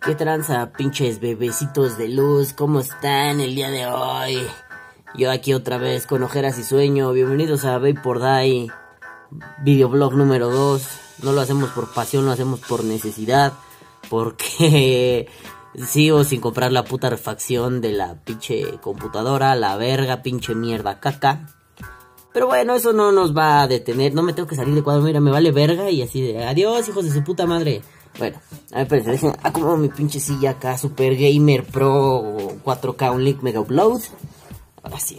¿Qué tranza, pinches bebecitos de luz? ¿Cómo están el día de hoy? Yo aquí otra vez con ojeras y sueño. Bienvenidos a Vapor Die, videoblog número 2. No lo hacemos por pasión, lo hacemos por necesidad. Porque sigo sin comprar la puta refacción de la pinche computadora, la verga, pinche mierda caca. Pero bueno, eso no nos va a detener. No me tengo que salir de cuadro. Mira, me vale verga y así de adiós, hijos de su puta madre. Bueno, a ver, espérense, dejen acomodo mi pinche silla acá, Super Gamer Pro 4K un link mega upload. Ahora sí.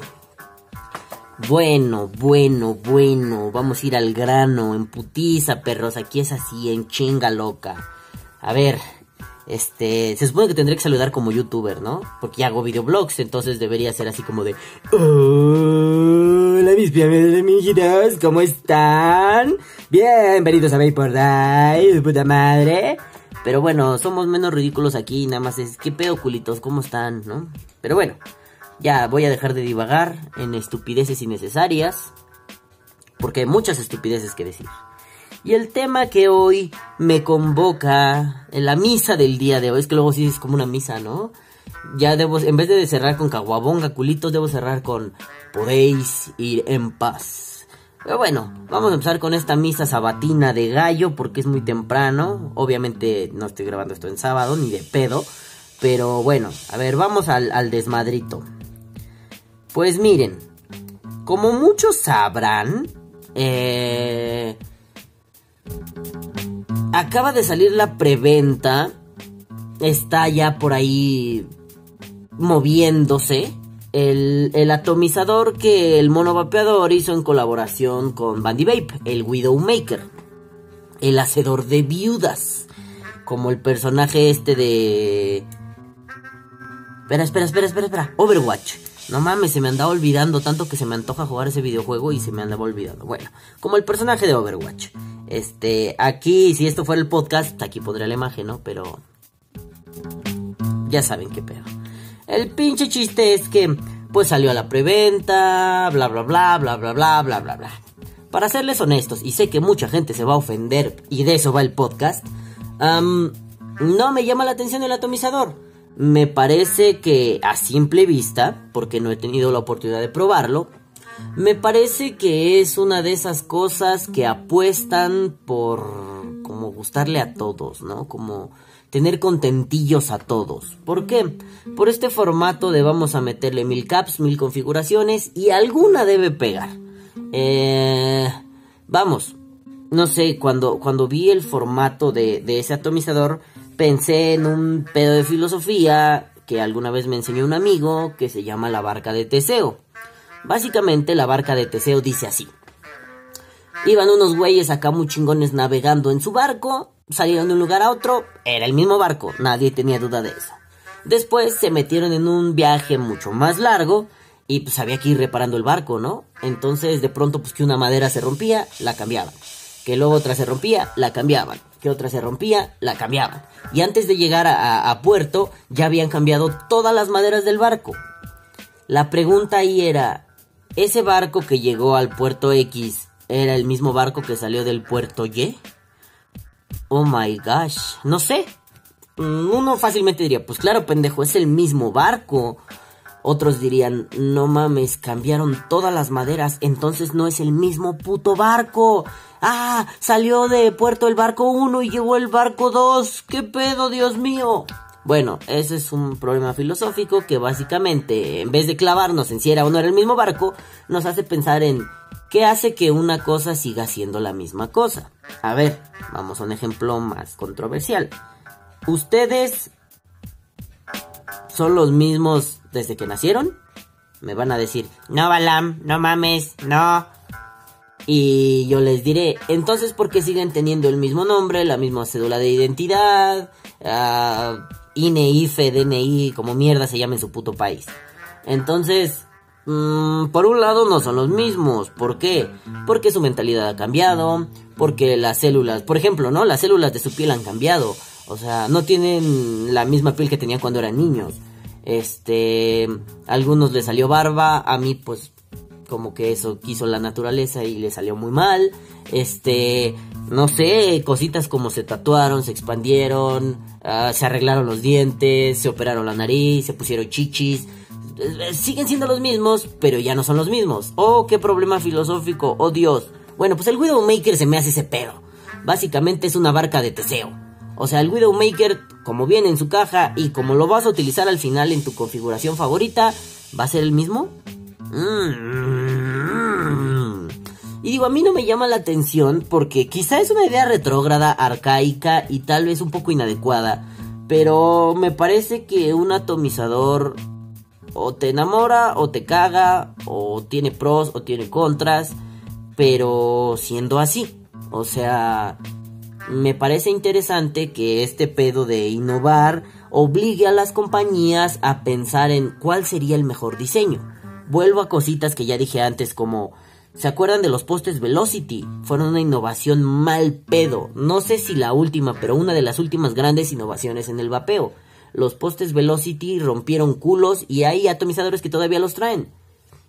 Bueno, bueno, bueno, vamos a ir al grano, en putiza, perros, aquí es así, en chinga loca. A ver, este, se supone que tendré que saludar como youtuber, ¿no? Porque ya hago videoblogs, entonces debería ser así como de... Hola mis bienvenidos, ¿cómo están? Bienvenidos a Vapor Die, puta madre. Pero bueno, somos menos ridículos aquí, nada más es... ¿Qué pedo, culitos? ¿Cómo están, no? Pero bueno, ya voy a dejar de divagar en estupideces innecesarias. Porque hay muchas estupideces que decir. Y el tema que hoy me convoca en la misa del día de hoy, es que luego sí es como una misa, ¿no? Ya debo, en vez de cerrar con caguabonga, culitos, debo cerrar con podéis ir en paz. Pero bueno, vamos a empezar con esta misa sabatina de gallo porque es muy temprano. Obviamente no estoy grabando esto en sábado ni de pedo. Pero bueno, a ver, vamos al, al desmadrito. Pues miren, como muchos sabrán, eh, acaba de salir la preventa. Está ya por ahí moviéndose. El, el, atomizador que el mono vapeador hizo en colaboración con Bandy Vape, el Widowmaker. El hacedor de viudas. Como el personaje este de. Espera, espera, espera, espera, espera. Overwatch. No mames, se me andaba olvidando tanto que se me antoja jugar ese videojuego y se me andaba olvidando. Bueno, como el personaje de Overwatch. Este, aquí, si esto fuera el podcast, aquí pondría la imagen, ¿no? Pero. Ya saben qué pedo. El pinche chiste es que, pues salió a la preventa, bla, bla, bla, bla, bla, bla, bla, bla, bla. Para serles honestos, y sé que mucha gente se va a ofender, y de eso va el podcast, no me llama la atención el atomizador. Me parece que a simple vista, porque no he tenido la oportunidad de probarlo, me parece que es una de esas cosas que apuestan por como gustarle a todos, ¿no? Como tener contentillos a todos. ¿Por qué? Por este formato de vamos a meterle mil caps, mil configuraciones y alguna debe pegar. Eh, vamos, no sé, cuando, cuando vi el formato de, de ese atomizador, pensé en un pedo de filosofía que alguna vez me enseñó un amigo que se llama la barca de Teseo. Básicamente la barca de Teseo dice así. Iban unos güeyes acá muy chingones navegando en su barco, salieron de un lugar a otro, era el mismo barco, nadie tenía duda de eso. Después se metieron en un viaje mucho más largo y pues había que ir reparando el barco, ¿no? Entonces de pronto pues que una madera se rompía, la cambiaban. Que luego otra se rompía, la cambiaban. Que otra se rompía, la cambiaban. Y antes de llegar a, a, puerto ya habían cambiado todas las maderas del barco. La pregunta ahí era, ¿ese barco que llegó al puerto X era el mismo barco que salió del puerto Y? Oh my gosh, no sé. Uno fácilmente diría, pues claro, pendejo, es el mismo barco. Otros dirían, no mames, cambiaron todas las maderas, entonces no es el mismo puto barco. Ah, salió de puerto el barco 1 y llegó el barco 2. ¿Qué pedo, Dios mío? Bueno, ese es un problema filosófico que básicamente, en vez de clavarnos en si era o no era el mismo barco, nos hace pensar en qué hace que una cosa siga siendo la misma cosa. A ver, vamos a un ejemplo más controversial. ¿Ustedes son los mismos desde que nacieron? Me van a decir, no, Balam, no mames, no. Y yo les diré, entonces, ¿por qué siguen teniendo el mismo nombre, la misma cédula de identidad? Uh, INE, IFE, DNI, como mierda se llama en su puto país. Entonces, mmm, por un lado no son los mismos. ¿Por qué? Porque su mentalidad ha cambiado, porque las células, por ejemplo, ¿no? Las células de su piel han cambiado. O sea, no tienen la misma piel que tenían cuando eran niños. Este, a algunos les salió barba, a mí pues como que eso quiso la naturaleza y le salió muy mal. Este, no sé, cositas como se tatuaron, se expandieron, ah, se arreglaron los dientes, se operaron la nariz, se pusieron chichis. Eh, siguen siendo los mismos, pero ya no son los mismos. Oh, qué problema filosófico, oh Dios. Bueno, pues el Widowmaker se me hace ese pedo. Básicamente es una barca de Teseo. O sea, el Widowmaker, como viene en su caja y como lo vas a utilizar al final en tu configuración favorita, ¿va a ser el mismo? Y digo, a mí no me llama la atención porque quizá es una idea retrógrada, arcaica y tal vez un poco inadecuada. Pero me parece que un atomizador o te enamora o te caga o tiene pros o tiene contras. Pero siendo así. O sea, me parece interesante que este pedo de innovar obligue a las compañías a pensar en cuál sería el mejor diseño. Vuelvo a cositas que ya dije antes como ¿Se acuerdan de los postes Velocity? Fueron una innovación mal pedo. No sé si la última, pero una de las últimas grandes innovaciones en el vapeo. Los postes Velocity rompieron culos y hay atomizadores que todavía los traen.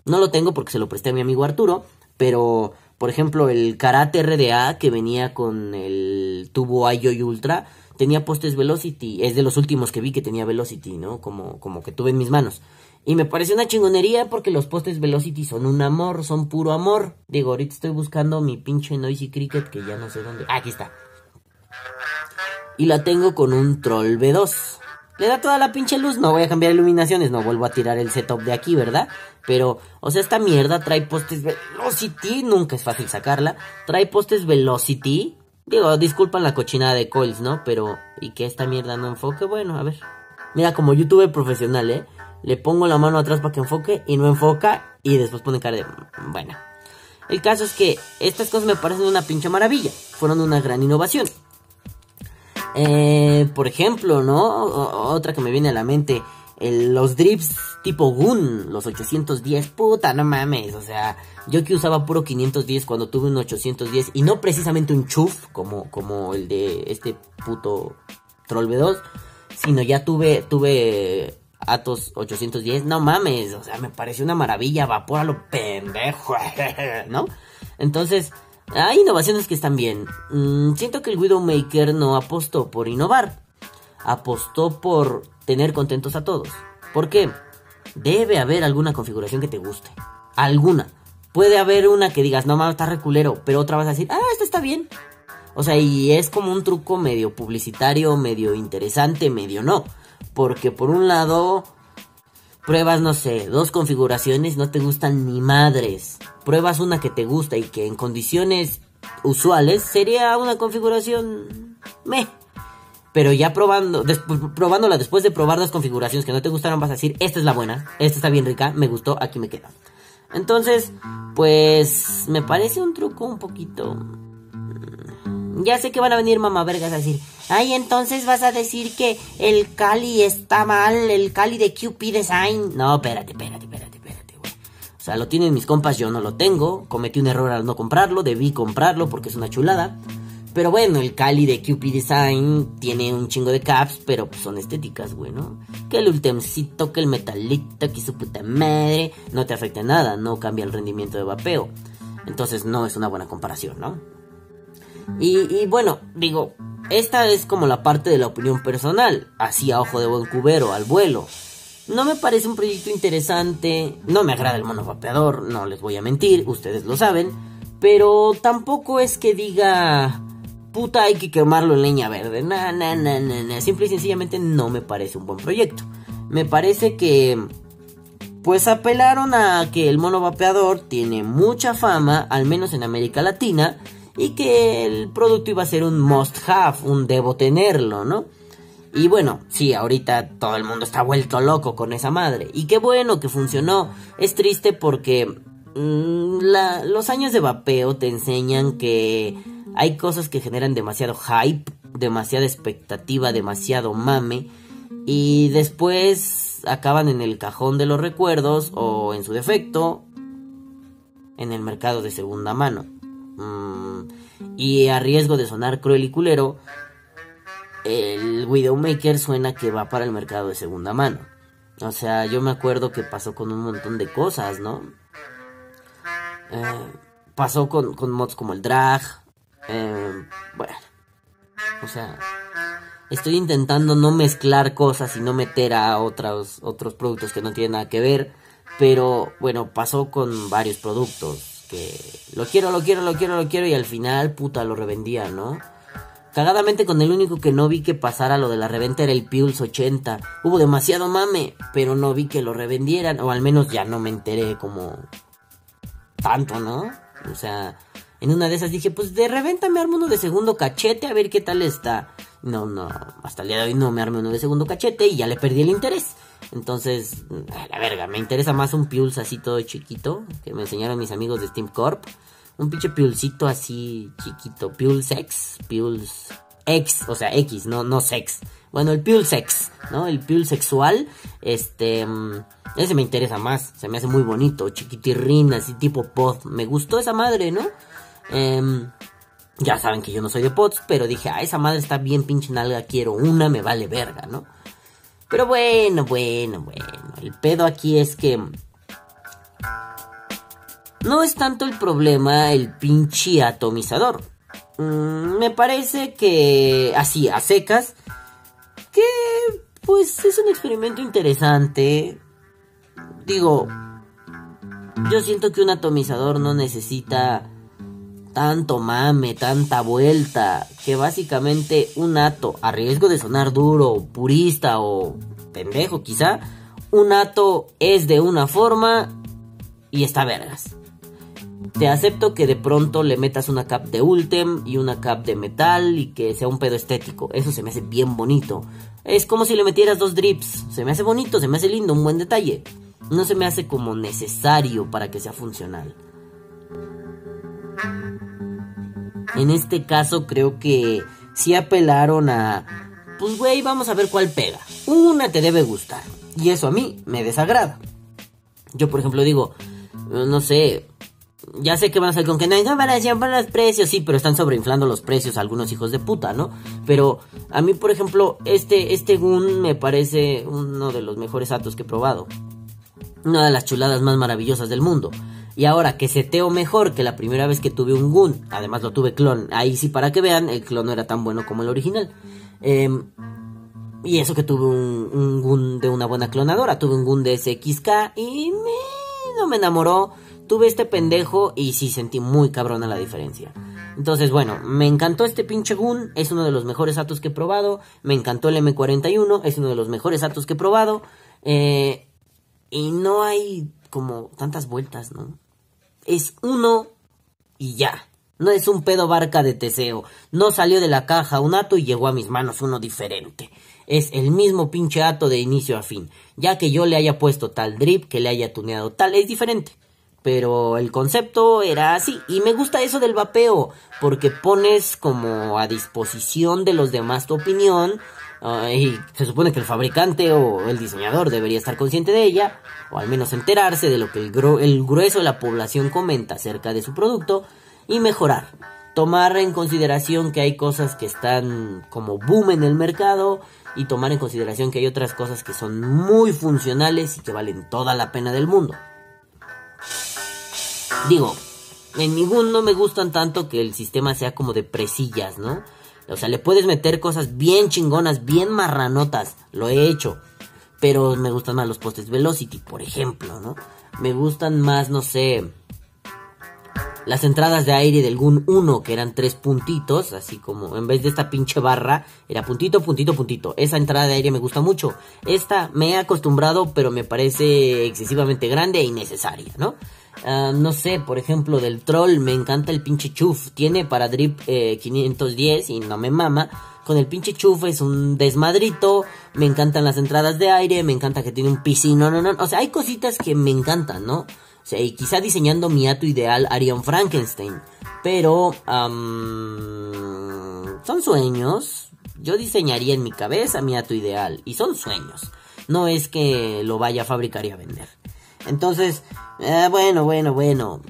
No lo tengo porque se lo presté a mi amigo Arturo, pero por ejemplo, el Karate RDA que venía con el tubo IOI Ultra tenía postes Velocity. Es de los últimos que vi que tenía Velocity, ¿no? Como, como que tuve en mis manos. Y me pareció una chingonería porque los postes Velocity son un amor, son puro amor. Digo, ahorita estoy buscando mi pinche Noisy Cricket que ya no sé dónde. Ah, aquí está. Y la tengo con un Troll B2. Le da toda la pinche luz, no voy a cambiar iluminaciones, no vuelvo a tirar el setup de aquí, ¿verdad? Pero, o sea, esta mierda trae postes Velocity, nunca es fácil sacarla. Trae postes Velocity. Digo, disculpan la cochinada de coils, ¿no? Pero, ¿y que esta mierda no enfoque? Bueno, a ver. Mira, como youtuber profesional, ¿eh? Le pongo la mano atrás para que enfoque y no enfoca y después pone cara de... Bueno. El caso es que estas cosas me parecen una pinche maravilla. Fueron una gran innovación. Eh, por ejemplo, ¿no? otra que me viene a la mente. los drips tipo Gun, los 810, puta, no mames, o sea, yo que usaba puro 510 cuando tuve un 810 y no precisamente un chuf como, como el de este puto Troll B2, sino ya tuve, tuve Atos 810, no mames, o sea, me pareció una maravilla, vapor a lo pendejo, ¿no? Entonces, hay innovaciones que están bien. Mm, siento que el Widowmaker no apostó por innovar. Apostó por tener contentos a todos. ¿Por qué? Debe haber alguna configuración que te guste. Alguna. Puede haber una que digas, no mames, está reculero. Pero otra vas a decir, ah, esta está bien. O sea, y es como un truco medio publicitario, medio interesante, medio no. Porque por un lado, Pruebas, no sé, dos configuraciones, no te gustan ni madres. Pruebas una que te gusta y que en condiciones usuales sería una configuración meh. Pero ya probando, probándola después de probar dos configuraciones que no te gustaron, vas a decir, esta es la buena, esta está bien rica, me gustó, aquí me queda. Entonces, pues me parece un truco un poquito ya sé que van a venir mamavergas a decir, ay, entonces vas a decir que el Cali está mal, el Cali de QP Design. No, espérate, espérate, espérate, espérate, güey. O sea, lo tienen mis compas, yo no lo tengo. Cometí un error al no comprarlo, debí comprarlo porque es una chulada. Pero bueno, el Cali de QP Design tiene un chingo de caps, pero pues son estéticas, güey, ¿no? Que el ultimcito, que el metalito, que su puta madre, no te afecta nada, no cambia el rendimiento de vapeo. Entonces no es una buena comparación, ¿no? Y, bueno, digo, esta es como la parte de la opinión personal, así a ojo de buen cubero, al vuelo. No me parece un proyecto interesante, no me agrada el monovapeador, no les voy a mentir, ustedes lo saben, pero tampoco es que diga, puta, hay que quemarlo en leña verde, na, na, na, na, na, simple y sencillamente no me parece un buen proyecto. Me parece que, pues apelaron a que el monovapeador tiene mucha fama, al menos en América Latina, y que el producto iba a ser un must have, un debo tenerlo, ¿no? Y bueno, sí, ahorita todo el mundo está vuelto loco con esa madre. Y qué bueno que funcionó. Es triste porque mm, los años de vapeo te enseñan que hay cosas que generan demasiado hype, demasiada expectativa, demasiado mame. Y después acaban en el cajón de los recuerdos o en su defecto en el mercado de segunda mano. Mm, y a riesgo de sonar cruel y culero, el Widowmaker suena que va para el mercado de segunda mano. O sea, yo me acuerdo que pasó con un montón de cosas, ¿no? Eh, pasó con, mods como el drag. Eh, bueno. O sea, estoy intentando no mezclar cosas y no meter a otros, otros productos que no tienen nada que ver. Pero bueno, pasó con varios productos que lo quiero, lo quiero, lo quiero, lo quiero y al final, puta, lo revendía, ¿no? Cagadamente con el único que no vi que pasara lo de la reventa era el Pulse 80. Hubo demasiado mame, pero no vi que lo revendieran, o al menos ya no me enteré como tanto, ¿no? O sea, en una de esas dije, pues de reventa me armo uno de segundo cachete a ver qué tal está. No, no, hasta el día de hoy no me armé uno de segundo cachete y ya le perdí el interés. Entonces, a la verga, me interesa más un Pulse así todo chiquito, que me enseñaron mis amigos de Steam Corp un pinche piulcito así chiquito, Pulse X, Pulse X, o sea, X, no, no sex. Bueno, el Pulse X, ¿no? El Pulse sexual, este, mm, ese me interesa más, se me hace muy bonito, chiquitirrín, así tipo pod. Me gustó esa madre, ¿no? Em, ya saben que yo no soy de pods, pero dije, ah, esa madre está bien pinche nalga, quiero una, me vale verga, ¿no? Pero bueno, bueno, bueno, el pedo aquí es que no es tanto el problema el pinche atomizador. Mm, me parece que, así, a secas, que pues es un experimento interesante. Digo, yo siento que un atomizador no necesita tanto mame, tanta vuelta, que básicamente un ato, a riesgo de sonar duro, purista o pendejo quizá, un ato es de una forma y está vergas. Te acepto que de pronto le metas una cap de Ultem y una cap de metal y que sea un pedo estético. Eso se me hace bien bonito. Es como si le metieras dos drips. Se me hace bonito, se me hace lindo, un buen detalle. No se me hace como necesario para que sea funcional. En este caso creo que sí apelaron a... Pues güey, vamos a ver cuál pega. Una te debe gustar. Y eso a mí me desagrada. Yo por ejemplo digo, no sé, ya sé que van a salir con que no hay comparación por los precios, sí, pero están sobreinflando los precios algunos hijos de puta, ¿no? Pero a mí, por ejemplo, este, este Gun me parece uno de los mejores atos que he probado. Una de las chuladas más maravillosas del mundo. Y ahora que seteo mejor que la primera vez que tuve un Gun, además lo tuve clon, ahí sí para que vean, el clon no era tan bueno como el original. Em, y eso que tuve un, un Gun de una buena clonadora, tuve un Gun de SXK y no me enamoró tuve este pendejo y sí sentí muy cabrona la diferencia. Entonces, bueno, me encantó este pinche Gun, es uno de los mejores Atos que he probado. Me encantó el M41, es uno de los mejores Atos que he probado. Eh, y no hay como tantas vueltas, ¿no? Es uno y ya. No es un pedo barca de teseo. No salió de la caja un ato y llegó a mis manos uno diferente. Es el mismo pinche ato de inicio a fin. Ya que yo le haya puesto tal drip, que le haya tuneado tal, es diferente. Pero el concepto era así. Y me gusta eso del vapeo. Porque pones como a disposición de los demás tu opinión. Ah, y se supone que el fabricante o el diseñador debería estar consciente de ella. O al menos enterarse de lo que el, el grueso de la población comenta acerca de su producto. Y mejorar. Tomar en consideración que hay cosas que están como boom en el mercado. Y tomar en consideración que hay otras cosas que son muy funcionales y que valen toda la pena del mundo. Digo, en ningún no me gustan tanto que el sistema sea como de presillas, ¿no? O sea, le puedes meter cosas bien chingonas, bien marranotas. Lo he hecho. Pero me gustan más los postes Velocity, por ejemplo, ¿no? Me gustan más, no sé. Las entradas de aire del Gun 1, que eran tres puntitos, así como en vez de esta pinche barra, era puntito, puntito, puntito. Esa entrada de aire me gusta mucho. Esta me he acostumbrado, pero me parece excesivamente grande e innecesaria, ¿no? Ah, no sé, por ejemplo, del troll, me encanta el pinche chuf. Tiene para drip 510 eh, y no me mama. Con el pinche chuf es un desmadrito. Me encantan las entradas de aire. Me encanta que tiene un piscino. No, no, no. O sea, hay cositas que me encantan, ¿no? O sea, y quizá diseñando mi ato ideal haría un Frankenstein. Pero, son sueños. Yo diseñaría en mi cabeza mi ato ideal. Y son sueños. No es que lo vaya a fabricar y a vender. Entonces, eh, bueno, bueno, bueno.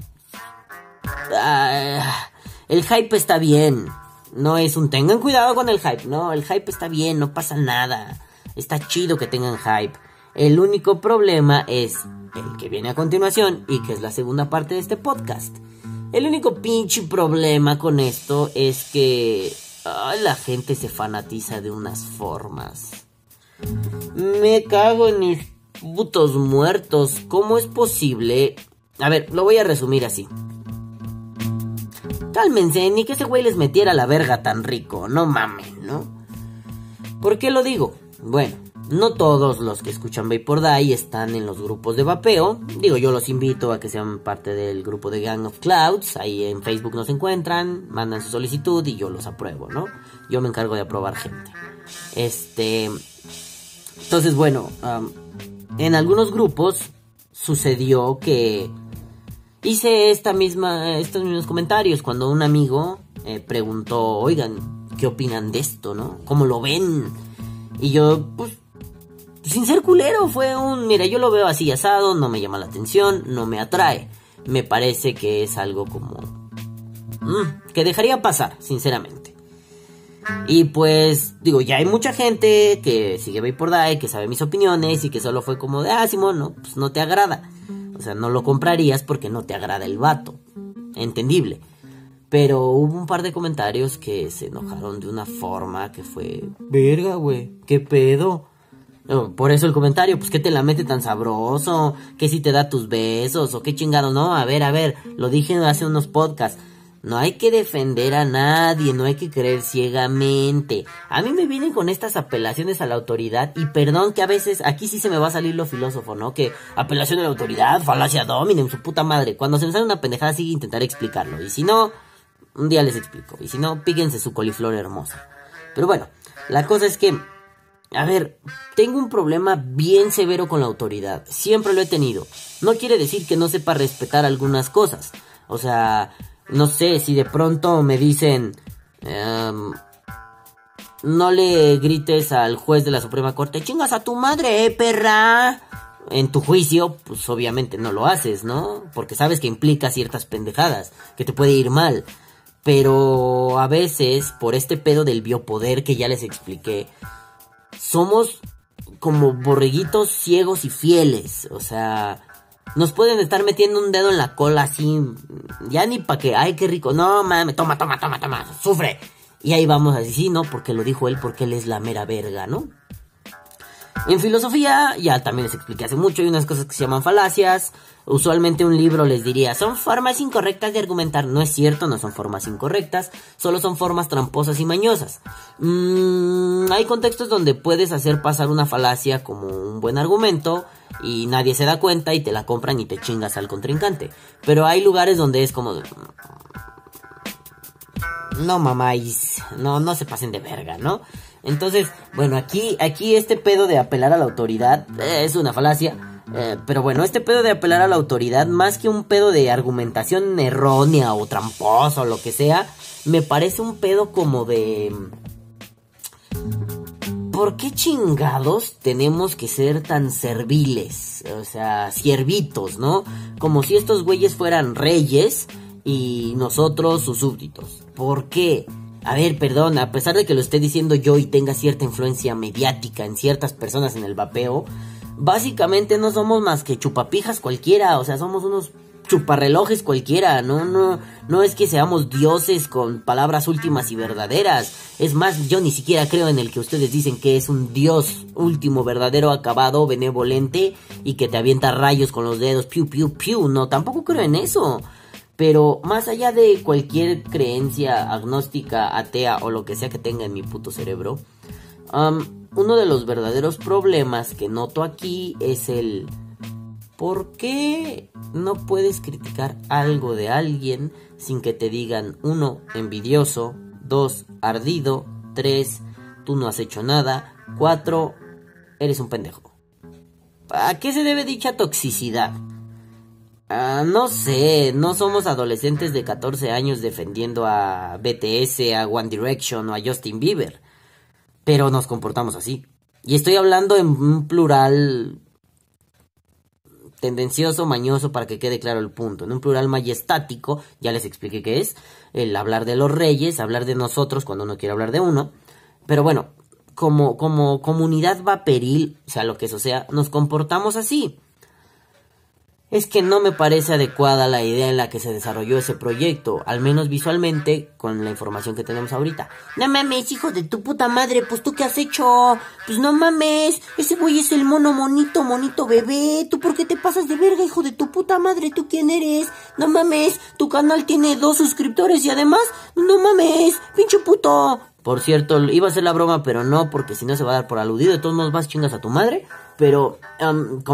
Ah, el hype está bien. No es un tengan cuidado con el hype. No, el hype está bien, no pasa nada. Está chido que tengan hype. El único problema es el que viene a continuación y que es la segunda parte de este podcast. El único pinche problema con esto es que la gente se fanatiza de unas formas. Me cago en mis putos muertos. ¿Cómo es posible? A ver, lo voy a resumir así. Cálmense, ni que ese güey les metiera la verga tan rico, no mames, ¿no? ¿Por qué lo digo? Bueno, no todos los que escuchan Vapor Die están en los grupos de vapeo. Digo, yo los invito a que sean parte del grupo de Gang of Clouds. Ahí en Facebook nos encuentran, mandan su solicitud y yo los apruebo, ¿no? Yo me encargo de aprobar gente. Este. Entonces, bueno, en algunos grupos sucedió que hice esta misma, estos mismos comentarios cuando un amigo eh, preguntó, oigan, ¿qué opinan de esto, no? ¿Cómo lo ven? Y yo, pues, sin ser culero, fue un, mira, yo lo veo así asado, no me llama la atención, no me atrae. Me parece que es algo como... Mm, que dejaría pasar, sinceramente. Y pues, digo, ya hay mucha gente que sigue Vapor Die, que sabe mis opiniones y que solo fue como de, ah, Simón, no, pues no te agrada. O sea, no lo comprarías porque no te agrada el vato. Entendible. Pero hubo un par de comentarios que se enojaron de una forma que fue, verga, güey, ¿qué pedo? Por eso el comentario, pues que te la mete tan sabroso, que si te da tus besos, o qué chingado, no, a ver, a ver, lo dije hace unos podcasts. No hay que defender a nadie, no hay que creer ciegamente. A mí me vienen con estas apelaciones a la autoridad y perdón que a veces aquí sí se me va a salir lo filósofo, ¿no? Que apelación a la autoridad, falacia dominen, su puta madre. Cuando se me sale una pendejada sí intentaré explicarlo y si no, un día les explico. Y si no, píquense su coliflor hermosa. Pero bueno, la cosa es que a ver, tengo un problema bien severo con la autoridad. Siempre lo he tenido. No quiere decir que no sepa respetar algunas cosas. O sea, no sé, si de pronto me dicen... Em, no le grites al juez de la Suprema Corte, chingas a tu madre, eh, perra. En tu juicio, pues obviamente no lo haces, ¿no? Porque sabes que implica ciertas pendejadas, que te puede ir mal. Pero a veces, por este pedo del biopoder que ya les expliqué, somos como borreguitos ciegos y fieles. O sea, nos pueden estar metiendo un dedo en la cola así. Ya ni para que, ay, qué rico. No, mames, toma, toma, toma, toma, sufre. Y ahí vamos así, sí, ¿no? Porque lo dijo él, porque él es la mera verga, ¿no? En filosofía, ya también les expliqué hace mucho, hay unas cosas que se llaman falacias. Usualmente un libro les diría, son formas incorrectas de argumentar. No es cierto, no son formas incorrectas, solo son formas tramposas y mañosas. Mm, hay contextos donde puedes hacer pasar una falacia como un buen argumento y nadie se da cuenta y te la compran y te chingas al contrincante. Pero hay lugares donde es como... No mamáis, no, no se pasen de verga, ¿no? Entonces, bueno, aquí, aquí este pedo de apelar a la autoridad eh, es una falacia. Eh, pero bueno, este pedo de apelar a la autoridad, más que un pedo de argumentación errónea o tramposa o lo que sea, me parece un pedo como de... ¿Por qué chingados tenemos que ser tan serviles? O sea, siervitos, ¿no? Como si estos güeyes fueran reyes y nosotros sus súbditos. ¿Por qué? A ver, perdón, a pesar de que lo esté diciendo yo y tenga cierta influencia mediática en ciertas personas en el vapeo, básicamente no somos más que chupapijas cualquiera, o sea, somos unos chuparrelojes cualquiera, no, no, no es que seamos dioses con palabras últimas y verdaderas. Es más, yo ni siquiera creo en el que ustedes dicen que es un dios último, verdadero, acabado, benevolente y que te avienta rayos con los dedos, piu, piu, piu. No, tampoco creo en eso. Pero más allá de cualquier creencia agnóstica, atea o lo que sea que tenga en mi puto cerebro, uno de los verdaderos problemas que noto aquí es el ¿por qué no puedes criticar algo de alguien sin que te digan uno, envidioso, dos, ardido, tres, tú no has hecho nada, cuatro, eres un pendejo? ¿A qué se debe dicha toxicidad? Ah, no sé, no somos adolescentes de 14 años defendiendo a BTS, a One Direction o a Justin Bieber. Pero nos comportamos así. Y estoy hablando en un plural tendencioso, mañoso, para que quede claro el punto. En un plural majestático, ya les expliqué qué es. El hablar de los reyes, hablar de nosotros cuando uno quiere hablar de uno. Pero bueno, como, como comunidad vaperil, sea lo que eso sea, nos comportamos así es que no me parece adecuada la idea en la que se desarrolló ese proyecto, al menos visualmente, con la información que tenemos ahorita. No mames, hijo de tu puta madre, pues tú qué has hecho? Pues no mames, ese güey es el mono monito, monito bebé. ¿Tú por qué te pasas de verga, hijo de tu puta madre? ¿Tú quién eres? No mames, tu canal tiene dos suscriptores y además, no mames, pinche puto. Por cierto, iba a ser la broma, pero no, porque si no se va a dar por aludido. De todos modos, vas chingas a tu madre. Pero,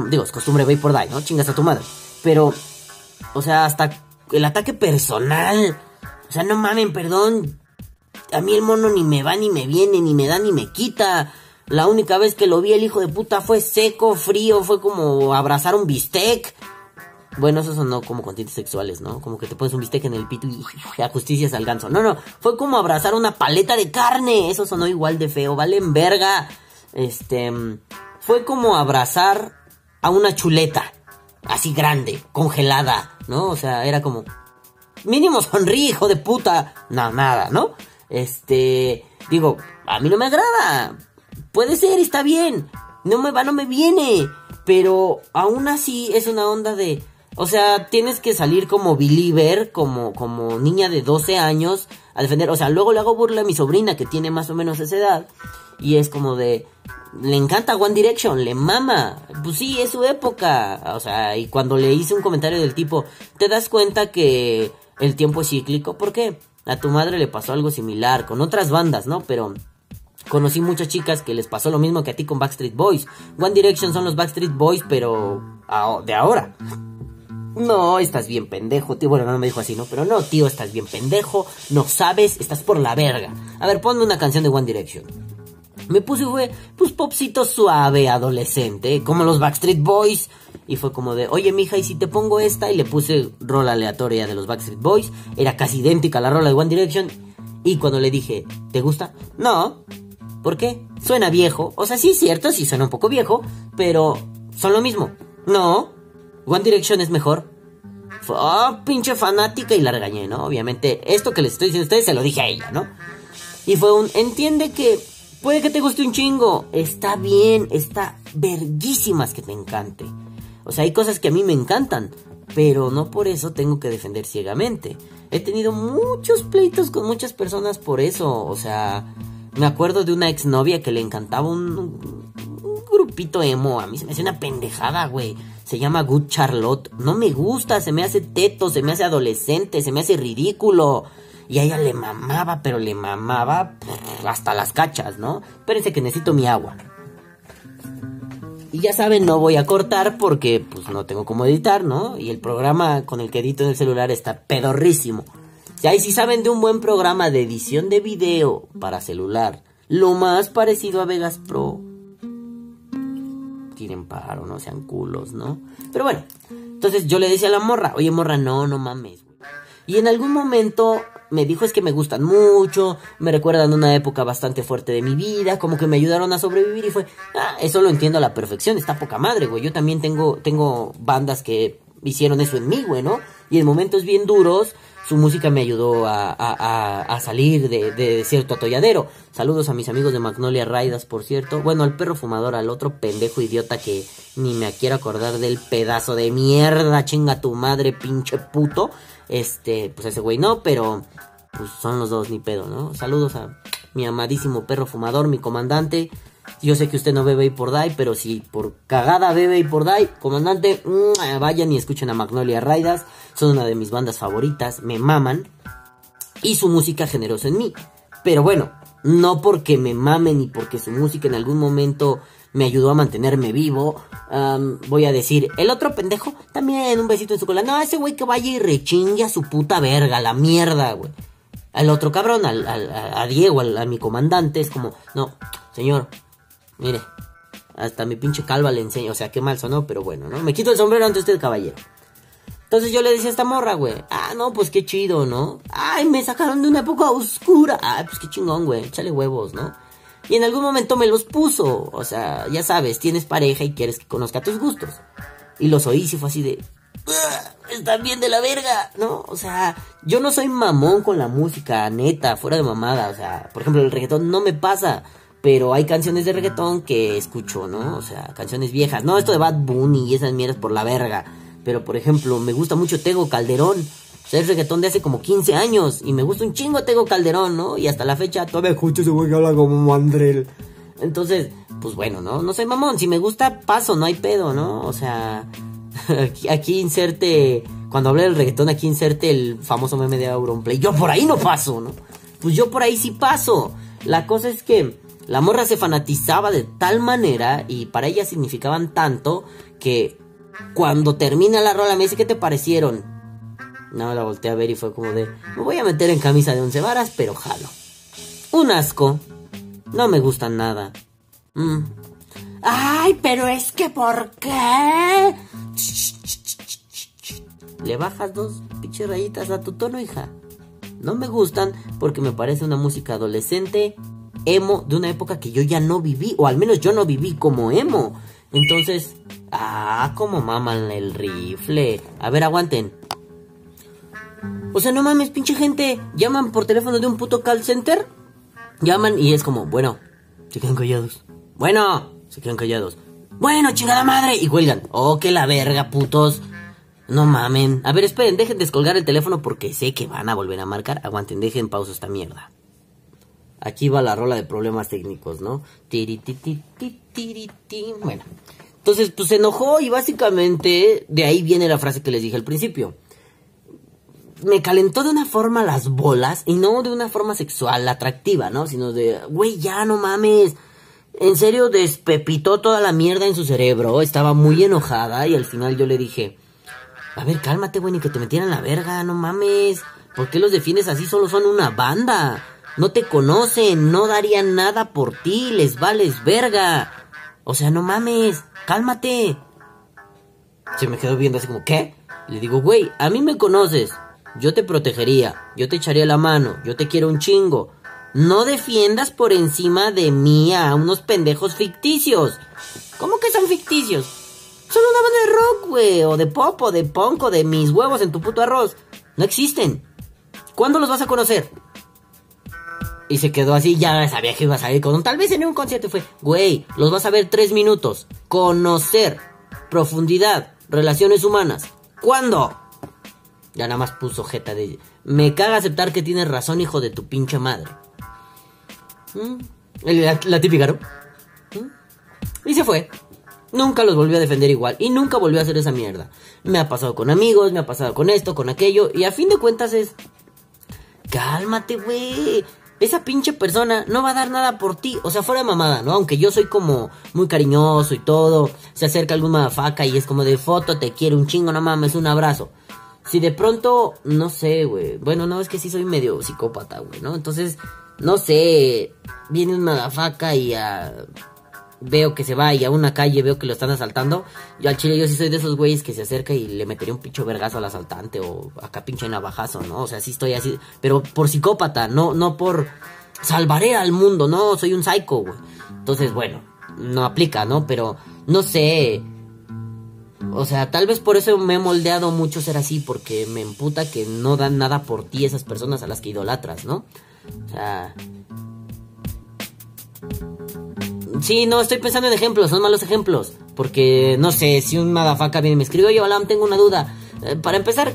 digo, es costumbre ve por die, ¿no? Chingas a tu madre. Pero, o sea, hasta el ataque personal. O sea, no mamen, perdón. A mí el mono ni me va ni me viene, ni me da ni me quita. La única vez que lo vi el hijo de puta fue seco, frío, fue como abrazar un bistec. Bueno, eso sonó como con tintes sexuales, ¿no? Como que te pones un bistec en el pito y ajusticias al ganso. No, no, fue como abrazar una paleta de carne. Eso sonó igual de feo, valen verga. Este, fue como abrazar a una chuleta, así grande, congelada, ¿no? O sea, era como, mínimo sonríe, hijo de puta. No, nada, ¿no? Este, digo, a mí no me agrada. Puede ser, está bien. No me va, no me viene. Pero aún así es una onda de... O sea, tienes que salir como believer, como, como niña de 12 años a defender. O sea, luego le hago burla a mi sobrina que tiene más o menos esa edad. Y es como de, le encanta One Direction, le mama. Pues sí, es su época. O sea, y cuando le hice un comentario del tipo, te das cuenta que el tiempo es cíclico. ¿Por qué? A tu madre le pasó algo similar con otras bandas, ¿no? Pero conocí muchas chicas que les pasó lo mismo que a ti con Backstreet Boys. One Direction son los Backstreet Boys, pero de ahora. No, estás bien pendejo, tío. Bueno, no me dijo así, ¿no? Pero no, tío, estás bien pendejo. No sabes, estás por la verga. A ver, ponme una canción de One Direction. Me puse, fue, pues popcito suave, adolescente, como los Backstreet Boys. Y fue como de, oye, mija, ¿y si te pongo esta? Y le puse rola aleatoria de los Backstreet Boys. Era casi idéntica a la rola de One Direction. Y cuando le dije, ¿te gusta? No. ¿Por qué? Suena viejo. O sea, sí es cierto, sí suena un poco viejo. Pero son lo mismo. No. One Direction es mejor. Fue, oh, pinche fanática. Y la regañé, ¿no? Obviamente, esto que les estoy diciendo a ustedes se lo dije a ella, ¿no? Y fue un, entiende que Puede que te guste un chingo. Está bien, está verguísimas que te encante. O sea, hay cosas que a mí me encantan, pero no por eso tengo que defender ciegamente. He tenido muchos pleitos con muchas personas por eso. O sea, me acuerdo de una exnovia que le encantaba un, un grupito emo. A mí se me hace una pendejada, güey. Se llama Good Charlotte. No me gusta, se me hace teto, se me hace adolescente, se me hace ridículo. Y a ella le mamaba, pero le mamaba hasta las cachas, ¿no? Espérense que necesito mi agua. Y ya saben, no voy a cortar porque pues no tengo cómo editar, ¿no? Y el programa con el que edito en el celular está pedorrísimo. Y ahí si saben de un buen programa de edición de video para celular, lo más parecido a Vegas Pro. Tienen paro, no sean culos, ¿no? Pero bueno, entonces yo le decía a la morra, oye morra, no, no mames. Y en algún momento me dijo es que me gustan mucho, me recuerdan una época bastante fuerte de mi vida, como que me ayudaron a sobrevivir y fue, ah, eso lo entiendo a la perfección, está poca madre, güey. Yo también tengo, tengo bandas que hicieron eso en mí, güey, ¿no? Y en momentos bien duros, su música me ayudó a, a, a salir de, de, cierto atolladero. Saludos a mis amigos de Magnolia Raidas, por cierto. Bueno, al perro fumador, al otro pendejo idiota que ni me quiero acordar del pedazo de mierda, chinga tu madre, pinche puto. Este, pues ese güey no, pero pues son los dos ni pedo, ¿no? Saludos a mi amadísimo perro fumador, mi comandante. Yo sé que usted no bebe y por die, pero si por cagada bebe y por die, comandante, vayan y escuchen a Magnolia Raidas. Son una de mis bandas favoritas, me maman. Y su música generosa en mí. Pero bueno, no porque me mamen y porque su música en algún momento me ayudó a mantenerme vivo. voy a decir, el otro pendejo, también un besito en su cola. No, ese güey que vaya y rechingue a su puta verga, la mierda, güey. Al otro cabrón, al, a Diego, a mi comandante, es como, no, señor, mire, hasta mi pinche calva le enseño, o sea, qué mal sonó, pero bueno, ¿no? Me quito el sombrero ante usted, caballero. Entonces yo le decía a esta morra, güey, ah, no, pues qué chido, ¿no? Ay, me sacaron de una época oscura. Ay, pues qué chingón, güey, échale huevos, ¿no? Y en algún momento me los puso. O sea, ya sabes, tienes pareja y quieres que conozca tus gustos. Y los oí y fue así de... Están bien de la verga, ¿no? O sea, yo no soy mamón con la música, neta, fuera de mamada. O sea, por ejemplo, el reggaetón no me pasa. Pero hay canciones de reggaetón que escucho, ¿no? O sea, canciones viejas. No, esto de Bad Bunny y esas mierdas por la verga. Pero, por ejemplo, me gusta mucho Tego Calderón. O sea, es reggaetón de hace como 15 años. Y me gusta un chingo Tego Calderón, ¿no? Y hasta la fecha todavía escucho ese güey que habla como mandrel. Entonces, pues bueno, ¿no? No sé, mamón. Si me gusta, paso, no hay pedo, ¿no? O sea, aquí, aquí inserte. Cuando hablé del reggaetón, aquí inserte el famoso meme de Auronplay. Yo por ahí no paso, ¿no? Pues yo por ahí sí paso. La cosa es que la morra se fanatizaba de tal manera y para ella significaban tanto que cuando termina la rola me dice, ¿qué te parecieron? No, la volteé a ver y fue como de, me voy a meter en camisa de once varas, pero jalo. Un asco. No me gusta nada. Mm. Ay, pero es que ¿por qué? Le bajas dos pinches rayitas a tu tono, hija. No me gustan porque me parece una música adolescente, emo, de una época que yo ya no viví, o al menos yo no viví como emo. Entonces, ah, como maman el rifle. A ver, aguanten. O sea, no mames, pinche gente. Llaman por teléfono de un puto call center. Llaman y es como, bueno, se quedan callados. Bueno, se quedan callados. Bueno, chingada madre. Y cuelgan. Oh, que la verga, putos. No mamen. A ver, esperen, dejen descolgar el teléfono porque sé que van a volver a marcar. Aguanten, dejen pausa esta mierda. Aquí va la rola de problemas técnicos, ¿no? Bueno. Entonces, pues se enojó y básicamente de ahí viene la frase que les dije al principio me calentó de una forma las bolas y no de una forma sexual atractiva, ¿no? Sino de, güey, ya no mames. En serio, despepitó toda la mierda en su cerebro. Estaba muy enojada y al final yo le dije, a ver, cálmate, güey, ni que te metieran la verga, no mames. ¿Por qué los defines así? Solo son una banda. No te conocen, no darían nada por ti, les vales verga. O sea, no mames, cálmate. Se me quedó viendo así como, ¿qué? Le digo, güey, a mí me conoces yo te protegería, yo te echaría la mano, yo te quiero un chingo. No defiendas por encima de mí a unos pendejos ficticios. ¿Cómo que son ficticios? Son una banda de rock, güey, o de pop, o de punk, o de mis huevos en tu puto arroz. No existen. ¿Cuándo los vas a conocer? Y se quedó así, ya sabía que iba a salir con. Tal vez en un concierto fue, güey, los vas a ver tres minutos. Conocer. Profundidad. Relaciones humanas. ¿Cuándo? Ya nada más puso jeta de... Me caga aceptar que tienes razón, hijo de tu pinche madre. ¿Mm? La, típica, ¿no? ¿Mm? Y se fue. Nunca los volvió a defender igual. Y nunca volvió a hacer esa mierda. Me ha pasado con amigos, me ha pasado con esto, con aquello. Y a fin de cuentas es... Cálmate, güey. Esa pinche persona no va a dar nada por ti. O sea, fuera de mamada, ¿no? Aunque yo soy como muy cariñoso y todo. Se acerca alguna faca y es como de foto, te quiero un chingo, no mames, un abrazo. Si de pronto, no sé, güey. Bueno, no, es que sí soy medio psicópata, güey, ¿no? Entonces, no sé, viene una faca y a... veo que se va y a una calle veo que lo están asaltando. Yo al chile yo sí soy de esos güeyes que se acerca y le metería un pincho vergazo al asaltante o acá pinche navajazo, ¿no? O sea, sí estoy así, pero por psicópata, no no por salvaré al mundo, no, soy un psycho, güey. Entonces, bueno, no aplica, ¿no? Pero no sé, o sea, tal vez por eso me he moldeado mucho ser así, porque me emputa que no dan nada por ti esas personas a las que idolatras, ¿no? O sea... Sí, no, estoy pensando en ejemplos, son malos ejemplos. Porque, no sé, si un madafaca viene y me escribe, oye, Balam, tengo una duda. Eh, para empezar,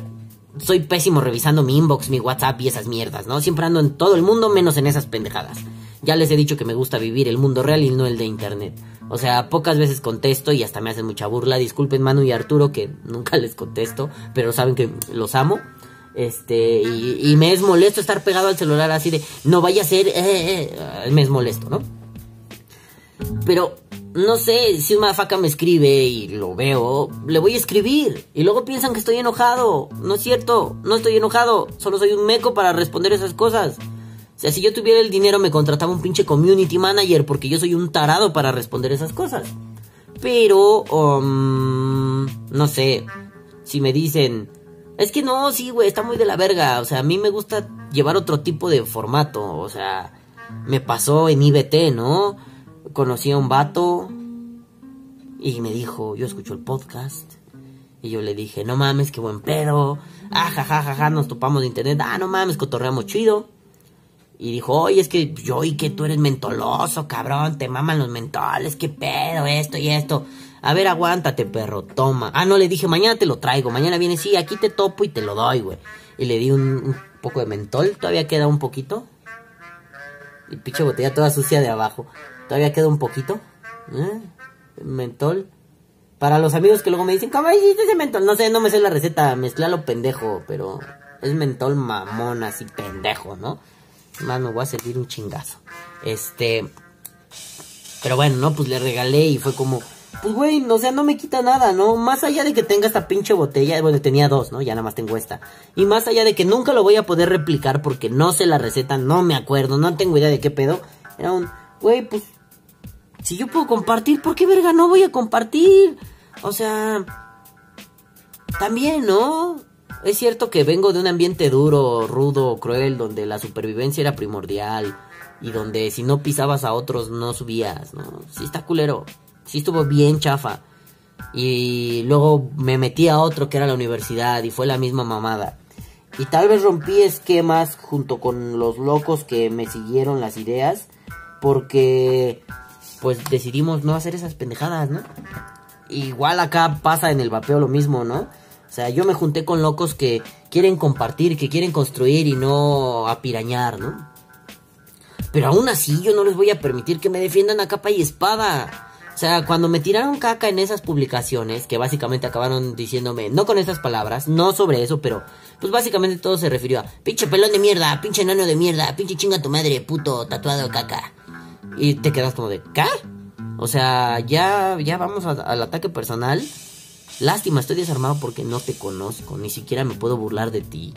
soy pésimo revisando mi inbox, mi WhatsApp y esas mierdas, ¿no? Siempre ando en todo el mundo menos en esas pendejadas. Ya les he dicho que me gusta vivir el mundo real y no el de internet. O sea, pocas veces contesto y hasta me hacen mucha burla. Disculpen Manu y Arturo que nunca les contesto, pero saben que los amo. Este, y, me es molesto estar pegado al celular así de, no vaya a ser, eh, eh, eh". me es molesto, ¿no? Pero, no sé, si una faca me escribe y lo veo, le voy a escribir. Y luego piensan que estoy enojado. No es cierto, no estoy enojado, solo soy un meco para responder esas cosas. O sea, si yo tuviera el dinero me contrataba un pinche community manager porque yo soy un tarado para responder esas cosas. Pero, um, no sé, si me dicen, es que no, sí, güey, está muy de la verga. O sea, a mí me gusta llevar otro tipo de formato. O sea, me pasó en IBT, ¿no? Conocí a un vato y me dijo, yo escucho el podcast. Y yo le dije, no mames, qué buen pedo. Ah, ja, ja, ja, ja, nos topamos de internet. Ah, no mames, cotorreamos chido. Y dijo, oye, es que yo y que tú eres mentoloso, cabrón, te maman los mentoles, qué pedo, esto y esto. A ver, aguántate, perro, toma. Ah, no, le dije, mañana te lo traigo, mañana viene, sí, aquí te topo y te lo doy, güey. Y le di un, poco de mentol, todavía queda un poquito. Y pinche botella toda sucia de abajo. Todavía queda un poquito. ¿Eh? Mentol. Para los amigos que luego me dicen, ¿cómo hiciste ese mentol? No sé, no me sé la receta, lo pendejo, pero es mentol mamón, así pendejo, ¿no? Más me voy a servir un chingazo. Este. Pero bueno, ¿no? Pues le regalé y fue como. Pues güey, o sea, no me quita nada, ¿no? Más allá de que tenga esta pinche botella, bueno, tenía dos, ¿no? Ya nada más tengo esta. Y más allá de que nunca lo voy a poder replicar porque no sé la receta, no me acuerdo, no tengo idea de qué pedo. Era un, güey, pues, si yo puedo compartir, ¿por qué verga no voy a compartir? O sea, también, ¿no? Es cierto que vengo de un ambiente duro, rudo, cruel, donde la supervivencia era primordial y donde si no pisabas a otros no subías, ¿no? Sí está culero, sí estuvo bien chafa. Y luego me metí a otro que era la universidad y fue la misma mamada. Y tal vez rompí esquemas junto con los locos que me siguieron las ideas porque pues decidimos no hacer esas pendejadas, ¿no? Igual acá pasa en el vapeo lo mismo, ¿no? O sea, yo me junté con locos que quieren compartir, que quieren construir y no apirañar, ¿no? Pero aún así yo no les voy a permitir que me defiendan a capa y espada. O sea, cuando me tiraron caca en esas publicaciones, que básicamente acabaron diciéndome, no con esas palabras, no sobre eso, pero pues básicamente todo se refirió a pinche pelón de mierda, pinche enano de mierda, pinche chinga tu madre, puto tatuado caca. Y te quedas como de, ¿qué? O sea, ya, ya vamos al ataque personal. Lástima, estoy desarmado porque no te conozco, ni siquiera me puedo burlar de ti.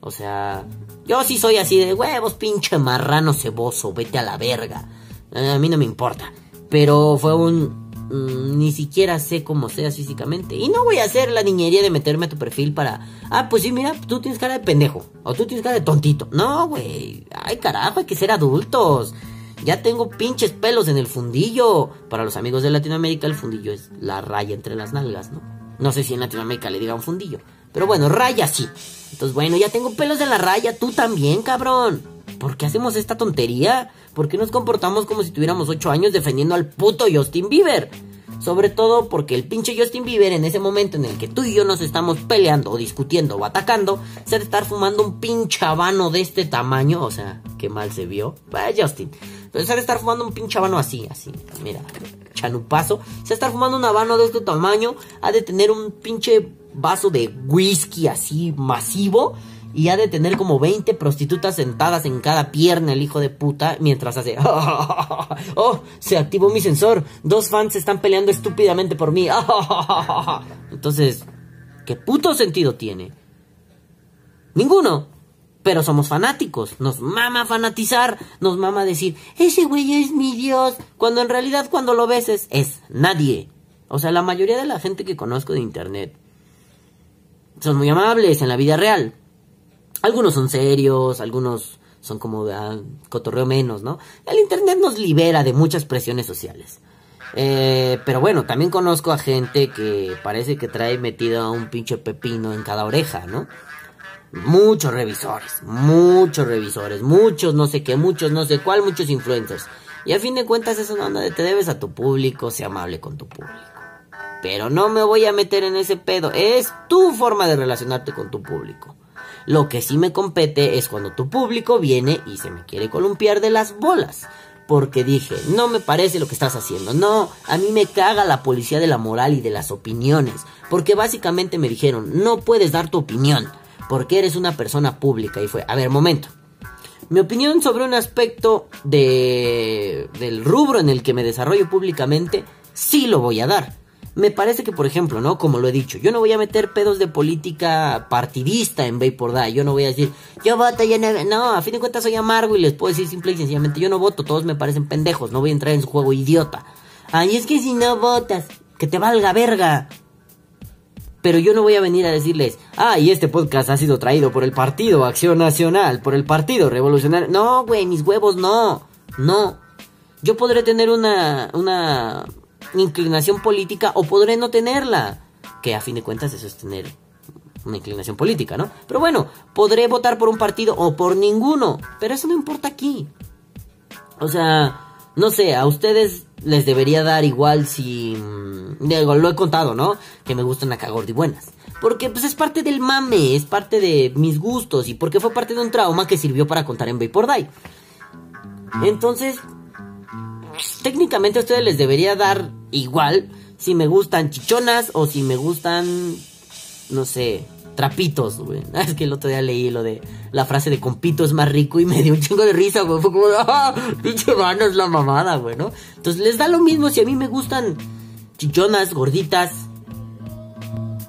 O sea, yo sí soy así de huevos, pinche marrano ceboso, vete a la verga. A mí no me importa. Pero fue un... Mm, ni siquiera sé cómo seas físicamente. Y no voy a hacer la niñería de meterme a tu perfil para... Ah, pues sí, mira, tú tienes cara de pendejo. O tú tienes cara de tontito. No, güey. Ay, carajo, hay que ser adultos. Ya tengo pinches pelos en el fundillo. Para los amigos de Latinoamérica, el fundillo es la raya entre las nalgas, ¿no? No sé si en Latinoamérica le digan fundillo. Pero bueno, raya sí. Entonces, bueno, ya tengo pelos en la raya. Tú también, cabrón. ¿Por qué hacemos esta tontería? ¿Por qué nos comportamos como si tuviéramos 8 años defendiendo al puto Justin Bieber? Sobre todo porque el pinche Justin Bieber en ese momento en el que tú y yo nos estamos peleando o discutiendo o atacando, se de estar fumando un pinche habano de este tamaño. O sea, qué mal se vio. Vaya Justin. Pero se de estar fumando un pinche habano así, así. Mira, chanupazo. Se de estar fumando un habano de este tamaño. Ha de tener un pinche vaso de whisky así masivo. Y ha de tener como 20 prostitutas sentadas en cada pierna el hijo de puta mientras hace... ¡Oh! Se activó mi sensor. Dos fans están peleando estúpidamente por mí. Entonces, ¿qué puto sentido tiene? Ninguno. Pero somos fanáticos, nos mama fanatizar, nos mama decir, ese güey es mi Dios, cuando en realidad cuando lo ves es, es nadie. O sea, la mayoría de la gente que conozco de internet son muy amables en la vida real. Algunos son serios, algunos son como ah, cotorreo menos, ¿no? El internet nos libera de muchas presiones sociales. Eh, pero bueno, también conozco a gente que parece que trae metido un pinche pepino en cada oreja, ¿no? Muchos revisores, muchos revisores, muchos no sé qué, muchos no sé cuál, muchos influencers. Y a fin de cuentas es una onda te debes a tu público, sea amable con tu público. Pero no me voy a meter en ese pedo, es tu forma de relacionarte con tu público. Lo que sí me compete es cuando tu público viene y se me quiere columpiar de las bolas. Porque dije, no me parece lo que estás haciendo. No, a mí me caga la policía de la moral y de las opiniones. Porque básicamente me dijeron, no puedes dar tu opinión porque eres una persona pública. Y fue, a ver, momento. Mi opinión sobre un aspecto de, del rubro en el que me desarrollo públicamente, sí lo voy a dar. Me parece que, por ejemplo, ¿no? Como lo he dicho, yo no voy a meter pedos de política partidista en Vapor Die. Yo no voy a decir, yo voto, no. No, a fin de cuentas soy amargo y les puedo decir simple y sencillamente, yo no voto, todos me parecen pendejos, no voy a entrar en su juego idiota. Ay, es que si no votas, que te valga verga. Pero yo no voy a venir a decirles, ah, y este podcast ha sido traído por el Partido Acción Nacional, por el Partido Revolucionario. No, güey, mis huevos, no. No. Yo podré tener una, una inclinación política o podré no tenerla. Que a fin de cuentas eso es tener una inclinación política, ¿no? Pero bueno, podré votar por un partido o por ninguno, pero eso no importa aquí. O sea, no sé, a ustedes les debería dar igual si... mm, lo he contado, ¿no? Que me gustan acá gordibuenas. Porque pues es parte del mame, es parte de mis gustos y porque fue parte de un trauma que sirvió para contar en Vapor Die. Entonces, técnicamente a ustedes les debería dar igual si me gustan chichonas o si me gustan, no sé, trapitos, güey. Es que el otro día leí lo de la frase de compito es más rico y me dio un chingo de risa, güey. Fue como, ¡ah! Pinche es la mamada, güey, ¿no? Entonces les da lo mismo si a mí me gustan chichonas, gorditas.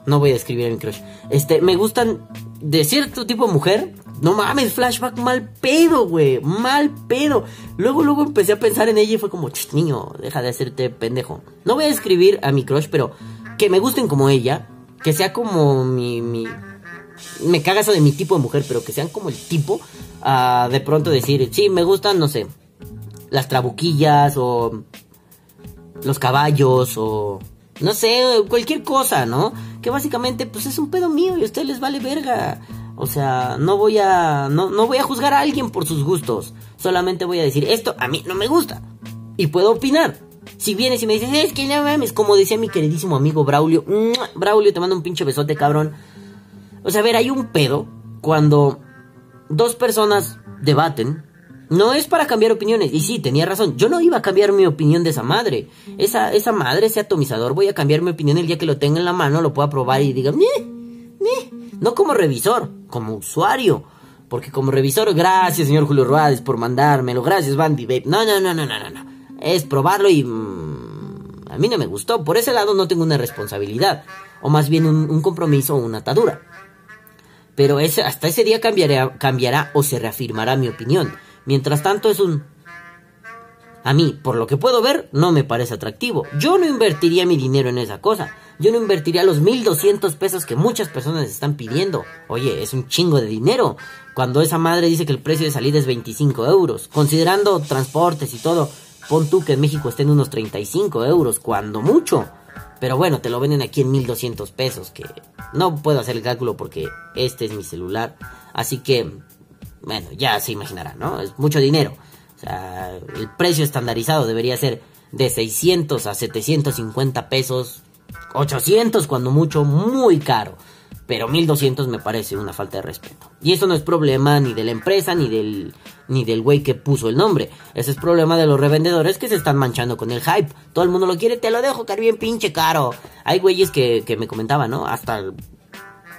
No voy a escribir a mi crush. Este, me gustan de cierto tipo de mujer. No mames, flashback mal pedo, güey. Mal pedo. Luego, luego empecé a pensar en ella y fue como, "Ch, niño, deja de hacerte pendejo. No voy a escribir a mi crush, pero que me gusten como ella. Que sea como mi, mi... Me caga eso de mi tipo de mujer, pero que sean como el tipo. a de pronto decir, sí, me gustan, no sé, las trabuquillas o los caballos o no sé, cualquier cosa, ¿no? Que básicamente pues es un pedo mío y a ustedes les vale verga. O sea, no voy a no, no voy a juzgar a alguien por sus gustos. Solamente voy a decir, esto a mí no me gusta. Y puedo opinar. Si vienes y me dices, es que no mames, como decía mi queridísimo amigo Braulio. Braulio, te mando un pinche besote, cabrón. O sea, a ver, hay un pedo cuando dos personas debaten. No es para cambiar opiniones. Y sí, tenía razón. Yo no iba a cambiar mi opinión de esa madre. Esa, esa madre, ese atomizador, voy a cambiar mi opinión el día que lo tenga en la mano, lo pueda probar y diga, "Ñe, ñe". no como revisor, como usuario. Porque como revisor, gracias, señor Julio Ruárez, por mandármelo. Gracias, Bandy Babe. No, no, no, no, no, no. Es probarlo y. mm, a mí no me gustó. Por ese lado no tengo una responsabilidad. O más bien un, compromiso o una atadura. Pero ese, hasta ese día cambiará o se reafirmará mi opinión. Mientras tanto es un... A mí, por lo que puedo ver, no me parece atractivo. Yo no invertiría mi dinero en esa cosa. Yo no invertiría los 1200 pesos que muchas personas están pidiendo. Oye, es un chingo de dinero. Cuando esa madre dice que el precio de salida es 25 euros. Considerando transportes y todo, pon tú que en México estén unos 35 euros, cuando mucho. Pero bueno, te lo venden aquí en 1200 pesos, que no puedo hacer el cálculo porque este es mi celular. Así que, bueno, ya se imaginarán, ¿no? Es mucho dinero. Sea, el precio estandarizado debería ser de 600 a 750 pesos, 800 cuando mucho, muy caro. Pero 1200 me parece una falta de respeto. Y eso no es problema ni de la empresa ni del ni del güey que puso el nombre. Ese es problema de los revendedores que se están manchando con el hype. Todo el mundo lo quiere, te lo dejo caer bien pinche caro. Hay güeyes que, me comentaban, ¿no? Hasta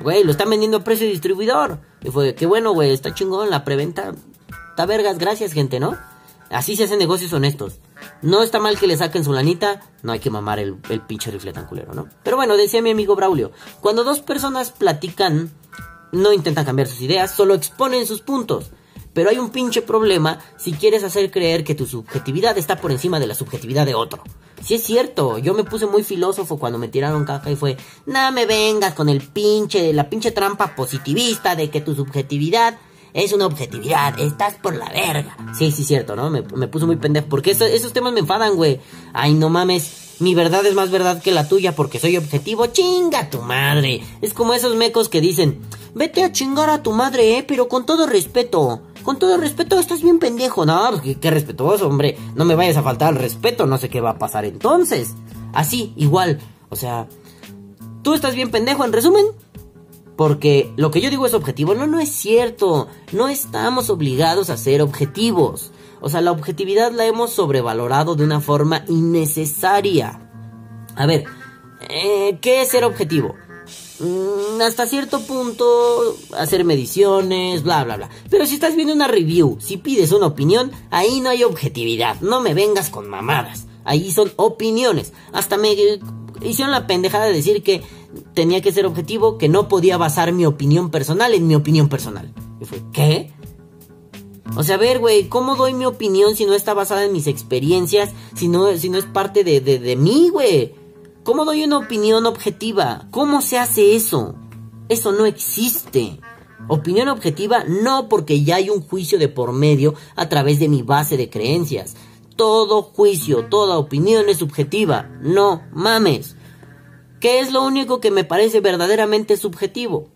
Güey, lo están vendiendo a precio distribuidor. Y fue, qué bueno, güey, está chingón la preventa. Está vergas, gracias, gente, ¿no? Así se hacen negocios honestos. No está mal que le saquen su lanita, no hay que mamar el, el pinche rifle tan culero, ¿no? Pero bueno, decía mi amigo Braulio, cuando dos personas platican, no intentan cambiar sus ideas, solo exponen sus puntos. Pero hay un pinche problema si quieres hacer creer que tu subjetividad está por encima de la subjetividad de otro. Si es cierto, yo me puse muy filósofo cuando me tiraron caca y fue, no me vengas con el pinche, la pinche trampa positivista de que tu subjetividad es una objetividad, estás por la verga. Sí, sí, cierto, ¿no? Me, me puso muy pendejo. Porque eso- esos temas me enfadan, güey. Ay, no mames. Mi verdad es más verdad que la tuya porque soy objetivo. Chinga tu madre. Es como esos mecos que dicen, vete a chingar a tu madre, eh, pero con todo respeto. Con todo respeto, estás bien pendejo. No, pues, qué, qué respetuoso, hombre. No me vayas a faltar al respeto, no sé qué va a pasar entonces. Así, igual. O sea, tú estás bien pendejo, en resumen. Porque lo que yo digo es objetivo. No, no es cierto. No estamos obligados a ser objetivos. O sea, la objetividad la hemos sobrevalorado de una forma innecesaria. A ver, eh, ¿qué es ser objetivo? Mm, hasta cierto punto, hacer mediciones, bla, bla, bla. Pero si estás viendo una review, si pides una opinión, ahí no hay objetividad. No me vengas con mamadas. Ahí son opiniones. Hasta me hicieron la pendejada de decir que tenía que ser objetivo, que no podía basar mi opinión personal en mi opinión personal. Y fue, ¿qué? O sea, a ver, güey, ¿cómo doy mi opinión si no está basada en mis experiencias? Si no, si no es parte de, de, de mí, güey. ¿Cómo doy una opinión objetiva? ¿Cómo se hace eso? Eso no existe. Opinión objetiva no porque ya hay un juicio de por medio a través de mi base de creencias. Todo juicio, toda opinión es subjetiva. No mames. ¿Qué es lo único que me parece verdaderamente subjetivo?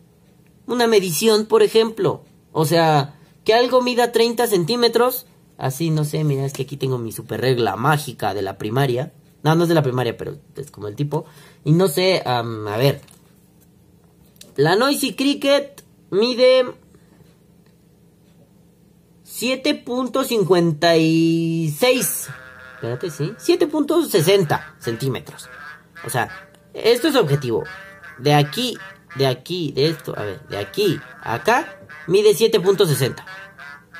una medición, por ejemplo. O sea, que algo mida 30 centímetros. Así, no sé, mira, es que aquí tengo mi super regla mágica de la primaria. No, no es de la primaria, pero es como el tipo. Y no sé, a ver. La Noisy Cricket mide 7.56. Espérate, sí. 7.60 centímetros. O sea, esto es objetivo. De aquí, de aquí, de esto, a ver, de aquí a acá, mide 7.60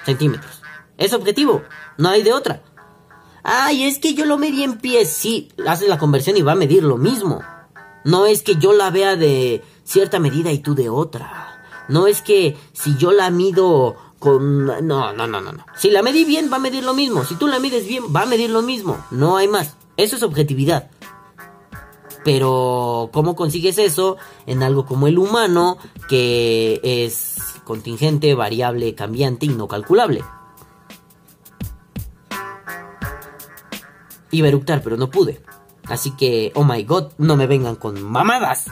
centímetros. Es objetivo, no hay de otra. Ay, es que yo lo medí en pies. Sí, haces la conversión y va a medir lo mismo. No es que yo la vea de cierta medida y tú de otra. No es que si yo la mido con... No, no, no, no, no. Si la medí bien, va a medir lo mismo. Si tú la mides bien, va a medir lo mismo. No hay más. Eso es objetividad. Pero, ¿cómo consigues eso en algo como el humano, que es contingente, variable, cambiante y no calculable? Iba a eructar, pero no pude. Así que, oh my god, no me vengan con mamadas.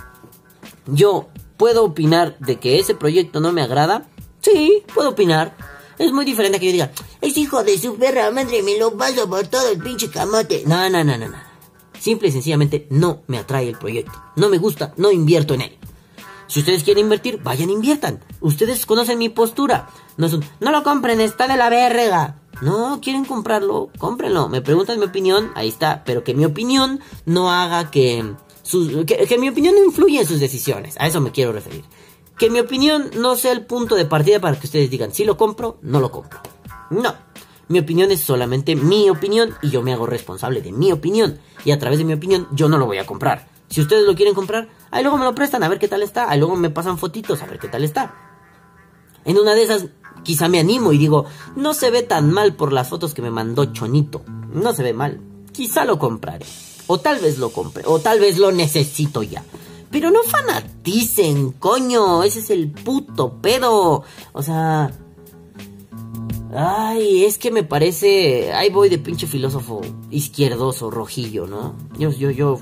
Yo puedo opinar de que ese proyecto no me agrada. Sí, puedo opinar. Es muy diferente a que yo diga, es hijo de su perra madre, me lo paso por todo el pinche camote. No, no, no, no, no. Simple y sencillamente no me atrae el proyecto. No me gusta, no invierto en él. Si ustedes quieren invertir, vayan inviertan. Ustedes conocen mi postura. No no lo compren, está de la verga. No, quieren comprarlo, cómprenlo. Me preguntan mi opinión, ahí está. Pero que mi opinión no haga que, que, que mi opinión no influya en sus decisiones. A eso me quiero referir. Que mi opinión no sea el punto de partida para que ustedes digan si lo compro, no lo compro. No. Mi opinión es solamente mi opinión y yo me hago responsable de mi opinión. Y a través de mi opinión yo no lo voy a comprar. Si ustedes lo quieren comprar, ahí luego me lo prestan a ver qué tal está. Ahí luego me pasan fotitos a ver qué tal está. En una de esas quizá me animo y digo, no se ve tan mal por las fotos que me mandó Chonito. No se ve mal. Quizá lo compraré. O tal vez lo compre. O tal vez lo necesito ya. Pero no fanaticen, coño. Ese es el puto pedo. O sea, Ay, es que me parece. Ahí voy de pinche filósofo izquierdoso, rojillo, ¿no? Yo, yo, yo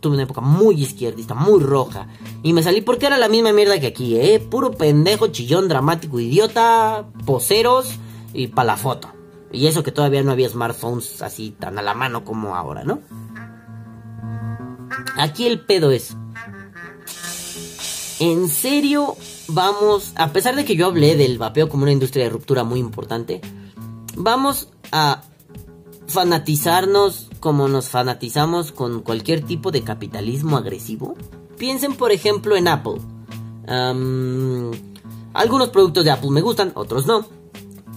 tuve una época muy izquierdista, muy roja. Y me salí porque era la misma mierda que aquí, ¿eh? Puro pendejo, chillón, dramático, idiota, poseros y pa' la foto. Y eso que todavía no había smartphones así tan a la mano como ahora, ¿no? Aquí el pedo es. ¿En serio vamos, a pesar de que yo hablé del vapeo como una industria de ruptura muy importante, vamos a fanatizarnos como nos fanatizamos con cualquier tipo de capitalismo agresivo? Piensen por ejemplo en Apple. algunos productos de Apple me gustan, otros no.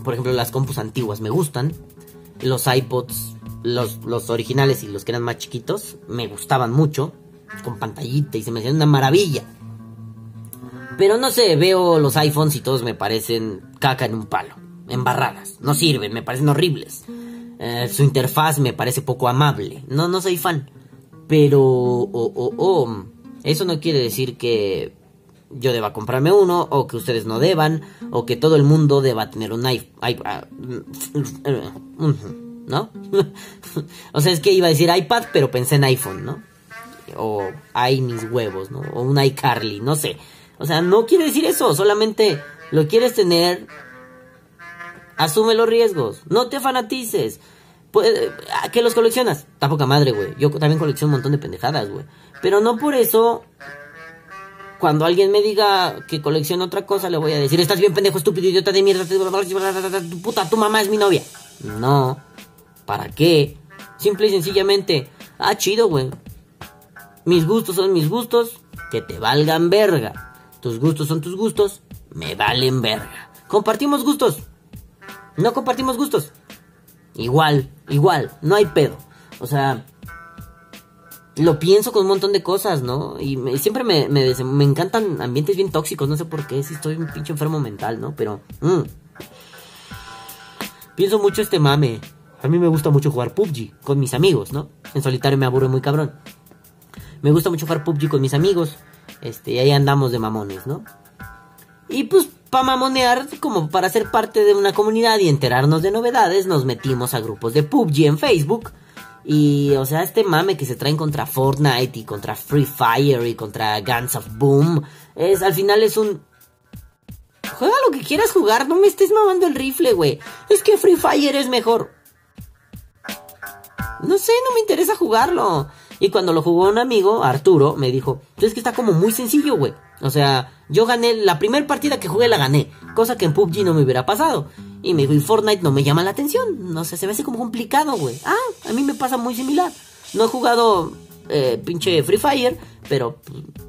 Por ejemplo, las compus antiguas me gustan. Los iPods, los, los originales y los que eran más chiquitos, me gustaban mucho. Con pantallita y se me hacían una maravilla. Pero no sé, veo los iPhones y todos me parecen caca en un palo. Embarradas. No sirven, me parecen horribles. Eh, su interfaz me parece poco amable. No, no soy fan. Pero, oh, oh, oh, eso no quiere decir que yo deba comprarme uno, o que ustedes no deban, o que todo el mundo deba tener un iPhone. Ah, ¿No? o sea, es que iba a decir iPad, pero pensé en iPhone, ¿no? O ay mis huevos, ¿no? O un iCarly, no sé. O sea, no quiere decir eso, solamente lo quieres tener, asume los riesgos, no te fanatices. Pues, que los coleccionas, está poca madre, güey. Yo también colecciono un montón de pendejadas, güey. Pero no por eso, cuando alguien me diga que colecciona otra cosa, le voy a decir, estás bien pendejo, estúpido, idiota de mierda, tu puta, tu mamá es mi novia. No, ¿para qué? Simple y sencillamente, ah, chido, güey. Mis gustos son mis gustos, que te valgan verga. Tus gustos son tus gustos, me valen verga. Compartimos gustos. No compartimos gustos. Igual, igual, no hay pedo. O sea, lo pienso con un montón de cosas, ¿no? Y siempre me, me, encantan ambientes bien tóxicos, no sé por qué, si estoy un pinche enfermo mental, ¿no? Pero... Mm. Pienso mucho este mame. A mí me gusta mucho jugar PUBG con mis amigos, ¿no? En solitario me aburre muy cabrón. Me gusta mucho jugar PUBG con mis amigos. Este, y ahí andamos de mamones, ¿no? Y pues para mamonear, como para ser parte de una comunidad y enterarnos de novedades, nos metimos a grupos de PUBG en Facebook. Y, o sea, este mame que se traen contra Fortnite y contra Free Fire y contra Guns of Boom, es, al final es un juega lo que quieras jugar, no me estés mamando el rifle, güey. Es que Free Fire es mejor. No sé, no me interesa jugarlo. Y cuando lo jugó un amigo, Arturo, me dijo, es que está como muy sencillo, güey. O sea, yo gané, la primera partida que jugué la gané, cosa que en PUBG no me hubiera pasado. Y me dijo, y Fortnite no me llama la atención, no sé, se me hace como complicado, güey. Ah, a mí me pasa muy similar. No he jugado eh, pinche Free Fire, pero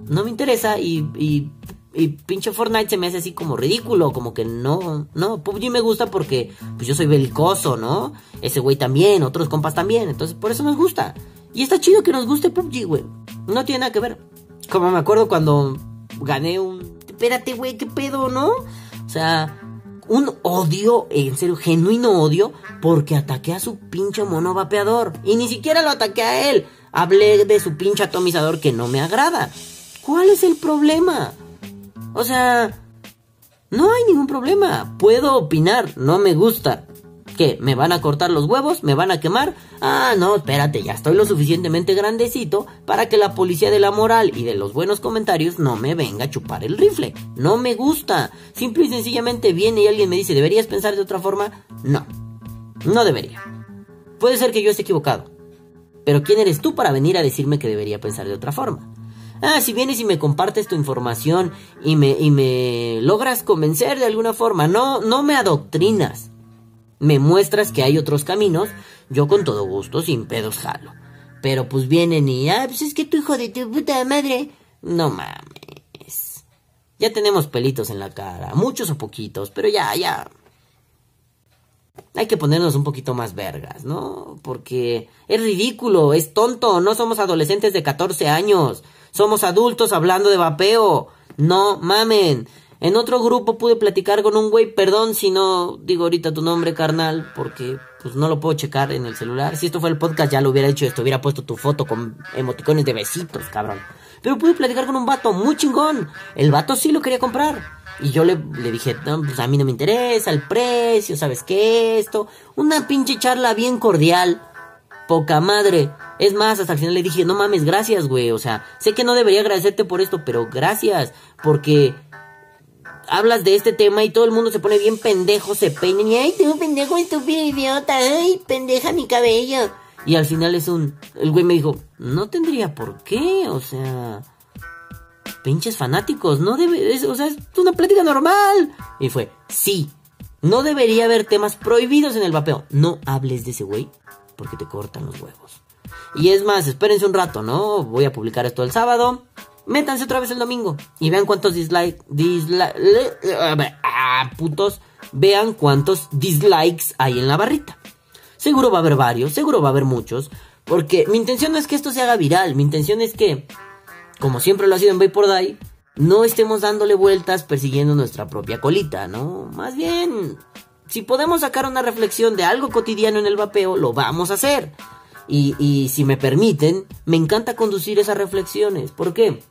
no me interesa y, y, y, pinche Fortnite se me hace así como ridículo, como que no, no, PUBG me gusta porque pues yo soy belicoso, ¿no? Ese güey también, otros compas también, entonces por eso nos gusta. Y está chido que nos guste PUBG, güey. No tiene nada que ver. Como me acuerdo cuando gané un... Espérate, güey, qué pedo, ¿no? O sea, un odio, en serio, genuino odio, porque ataqué a su pinche mono vapeador. Y ni siquiera lo ataqué a él. Hablé de su pinche atomizador que no me agrada. ¿Cuál es el problema? O sea, no hay ningún problema. Puedo opinar, no me gusta. ¿Qué? ¿Me van a cortar los huevos? ¿Me van a quemar? Ah, no, espérate, ya estoy lo suficientemente grandecito para que la policía de la moral y de los buenos comentarios no me venga a chupar el rifle. No me gusta. Simple y sencillamente viene y alguien me dice, ¿deberías pensar de otra forma? No, no debería. Puede ser que yo esté equivocado. Pero ¿quién eres tú para venir a decirme que debería pensar de otra forma? Ah, si vienes y me compartes tu información y me, y me logras convencer de alguna forma, no, no me adoctrinas me muestras que hay otros caminos, yo con todo gusto, sin pedos jalo. Pero pues vienen y, ah, pues es que tu hijo de tu puta madre. No mames. Ya tenemos pelitos en la cara, muchos o poquitos, pero ya, ya. Hay que ponernos un poquito más vergas, ¿no? Porque es ridículo, es tonto, no somos adolescentes de 14 años, somos adultos hablando de vapeo. No mamen. En otro grupo pude platicar con un güey, perdón si no digo ahorita tu nombre, carnal, porque pues no lo puedo checar en el celular. Si esto fue el podcast ya lo hubiera hecho esto, hubiera puesto tu foto con emoticones de besitos, cabrón. Pero pude platicar con un vato muy chingón. El vato sí lo quería comprar. Y yo le, le dije, no, pues a mí no me interesa el precio, ¿sabes qué? Esto. Una pinche charla bien cordial. Poca madre. Es más, hasta el final le dije, no mames, gracias, güey. O sea, sé que no debería agradecerte por esto, pero gracias. Porque hablas de este tema y todo el mundo se pone bien pendejo, se peina y ay, tú pendejo, estúpido idiota, ay, pendeja mi cabello. Y al final es un, el güey me dijo, no tendría por qué, o sea, pinches fanáticos, no debe, o sea, es una plática normal. Y fue, sí, no debería haber temas prohibidos en el vapeo. No hables de ese güey porque te cortan los huevos. Y es más, espérense un rato, ¿no? Voy a publicar esto el sábado métanse otra vez el domingo y vean cuántos dislikes, vean cuántos dislikes hay en la barrita. Seguro va a haber varios, seguro va a haber muchos, porque mi intención no es que esto se haga viral, mi intención es que, como siempre lo ha sido en Vapor Die, no estemos dándole vueltas persiguiendo nuestra propia colita, ¿no? Más bien, si podemos sacar una reflexión de algo cotidiano en el vapeo, lo vamos a hacer. Y, y si me permiten, me encanta conducir esas reflexiones. ¿Por qué?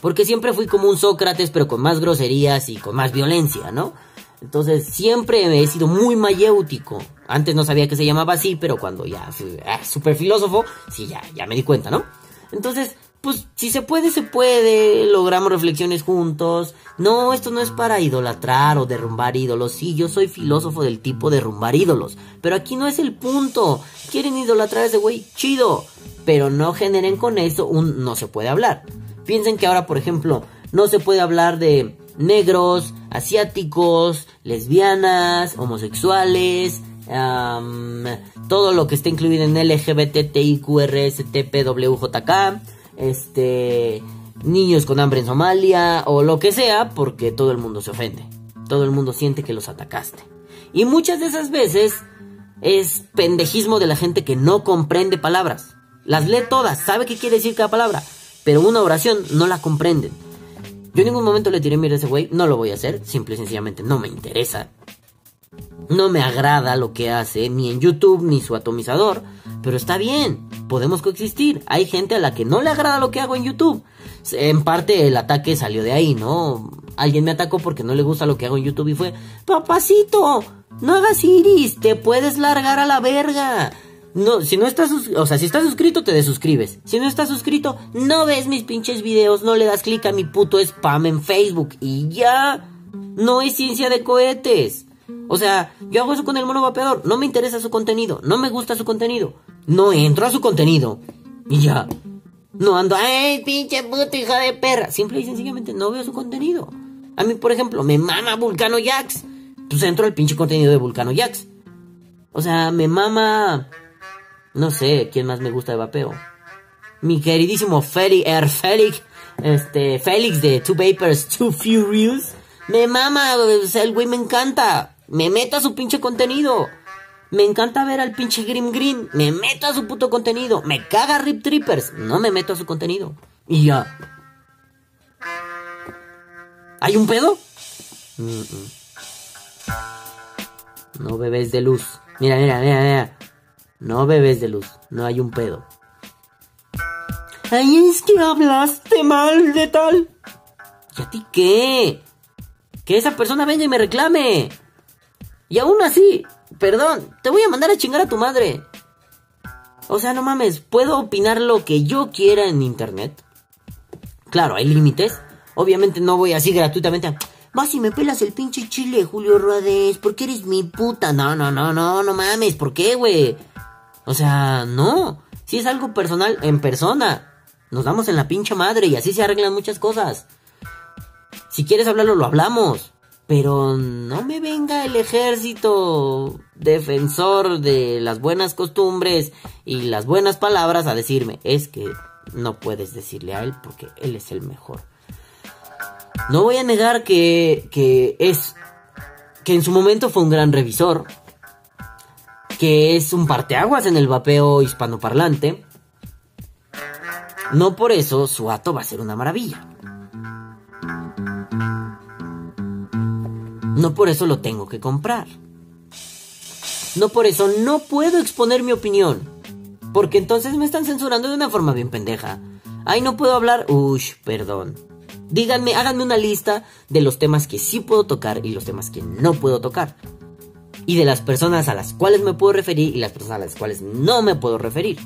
Porque siempre fui como un Sócrates, pero con más groserías y con más violencia, ¿no? Entonces siempre he sido muy mayéutico. Antes no sabía que se llamaba así, pero cuando ya fui ah, filósofo, sí, ya, ya me di cuenta, ¿no? Entonces, pues si se puede, se puede, logramos reflexiones juntos. No, esto no es para idolatrar o derrumbar ídolos. Sí, yo soy filósofo del tipo derrumbar ídolos. Pero aquí no es el punto. Quieren idolatrar a ese güey, chido. Pero no generen con eso un no se puede hablar. Piensen que ahora, por ejemplo, no se puede hablar de negros, asiáticos, lesbianas, homosexuales, todo lo que esté incluido en LGBTIQRSTPWJK, este, niños con hambre en Somalia o lo que sea, porque todo el mundo se ofende. Todo el mundo siente que los atacaste. Y muchas de esas veces es pendejismo de la gente que no comprende palabras. Las lee todas, sabe qué quiere decir cada palabra, pero una oración no la comprenden. Yo en ningún momento le tiré mira a ese güey, no lo voy a hacer, simple y sencillamente no me interesa. No me agrada lo que hace, ni en YouTube, ni su atomizador, pero está bien, podemos coexistir. Hay gente a la que no le agrada lo que hago en YouTube. En parte el ataque salió de ahí, ¿no? Alguien me atacó porque no le gusta lo que hago en YouTube y fue, papacito, no hagas iris, te puedes largar a la verga. No, si no estás, o sea, si estás suscrito, te desuscribes. Si no estás suscrito, no ves mis pinches videos, no le das clic a mi puto spam en Facebook y ya. No es ciencia de cohetes. O sea, yo hago eso con el mono vapeador. No me interesa su contenido. No me gusta su contenido. No entro a su contenido. Y ya. No ando, ay, pinche puta hija de perra. Simple y sencillamente no veo su contenido. A mí, por ejemplo, me mama Vulcano Jax. Pues entro al pinche contenido de Vulcano Jax. O sea, me mama. No sé quién más me gusta de vapeo. Mi queridísimo Félix, Er Félix, este, Félix de Two Papers, Two Furious. Me mama, el güey me encanta. Me meto a su pinche contenido. Me encanta ver al pinche Grim Green. Me meto a su puto contenido. Me caga Rip Trippers. No me meto a su contenido. Y ya. ¿Hay un pedo? No bebés de luz. Mira, mira, mira, mira. No bebés de luz. No hay un pedo. Ay, es que hablaste mal de tal. ¿Y a ti qué? Que esa persona venga y me reclame. Y aún así, perdón, te voy a mandar a chingar a tu madre. O sea, no mames, ¿puedo opinar lo que yo quiera en internet? Claro, hay límites. Obviamente no voy así gratuitamente a... Vas y me pelas el pinche chile, Julio Rodés, porque eres mi puta. No, no, no, no, no mames, ¿por qué, güey? O sea, no. Si es algo personal, en persona. Nos damos en la pinche madre y así se arreglan muchas cosas. Si quieres hablarlo, lo hablamos. Pero no me venga el ejército defensor de las buenas costumbres y las buenas palabras a decirme, es que no puedes decirle a él porque él es el mejor. No voy a negar que, que es, que en su momento fue un gran revisor, que es un parteaguas en el vapeo hispanoparlante. No por eso su ato va a ser una maravilla. No por eso lo tengo que comprar. No por eso no puedo exponer mi opinión. Porque entonces me están censurando de una forma bien pendeja. Ay, no puedo hablar. Ush, perdón. Díganme, háganme una lista de los temas que sí puedo tocar y los temas que no puedo tocar. Y de las personas a las cuales me puedo referir y las personas a las cuales no me puedo referir.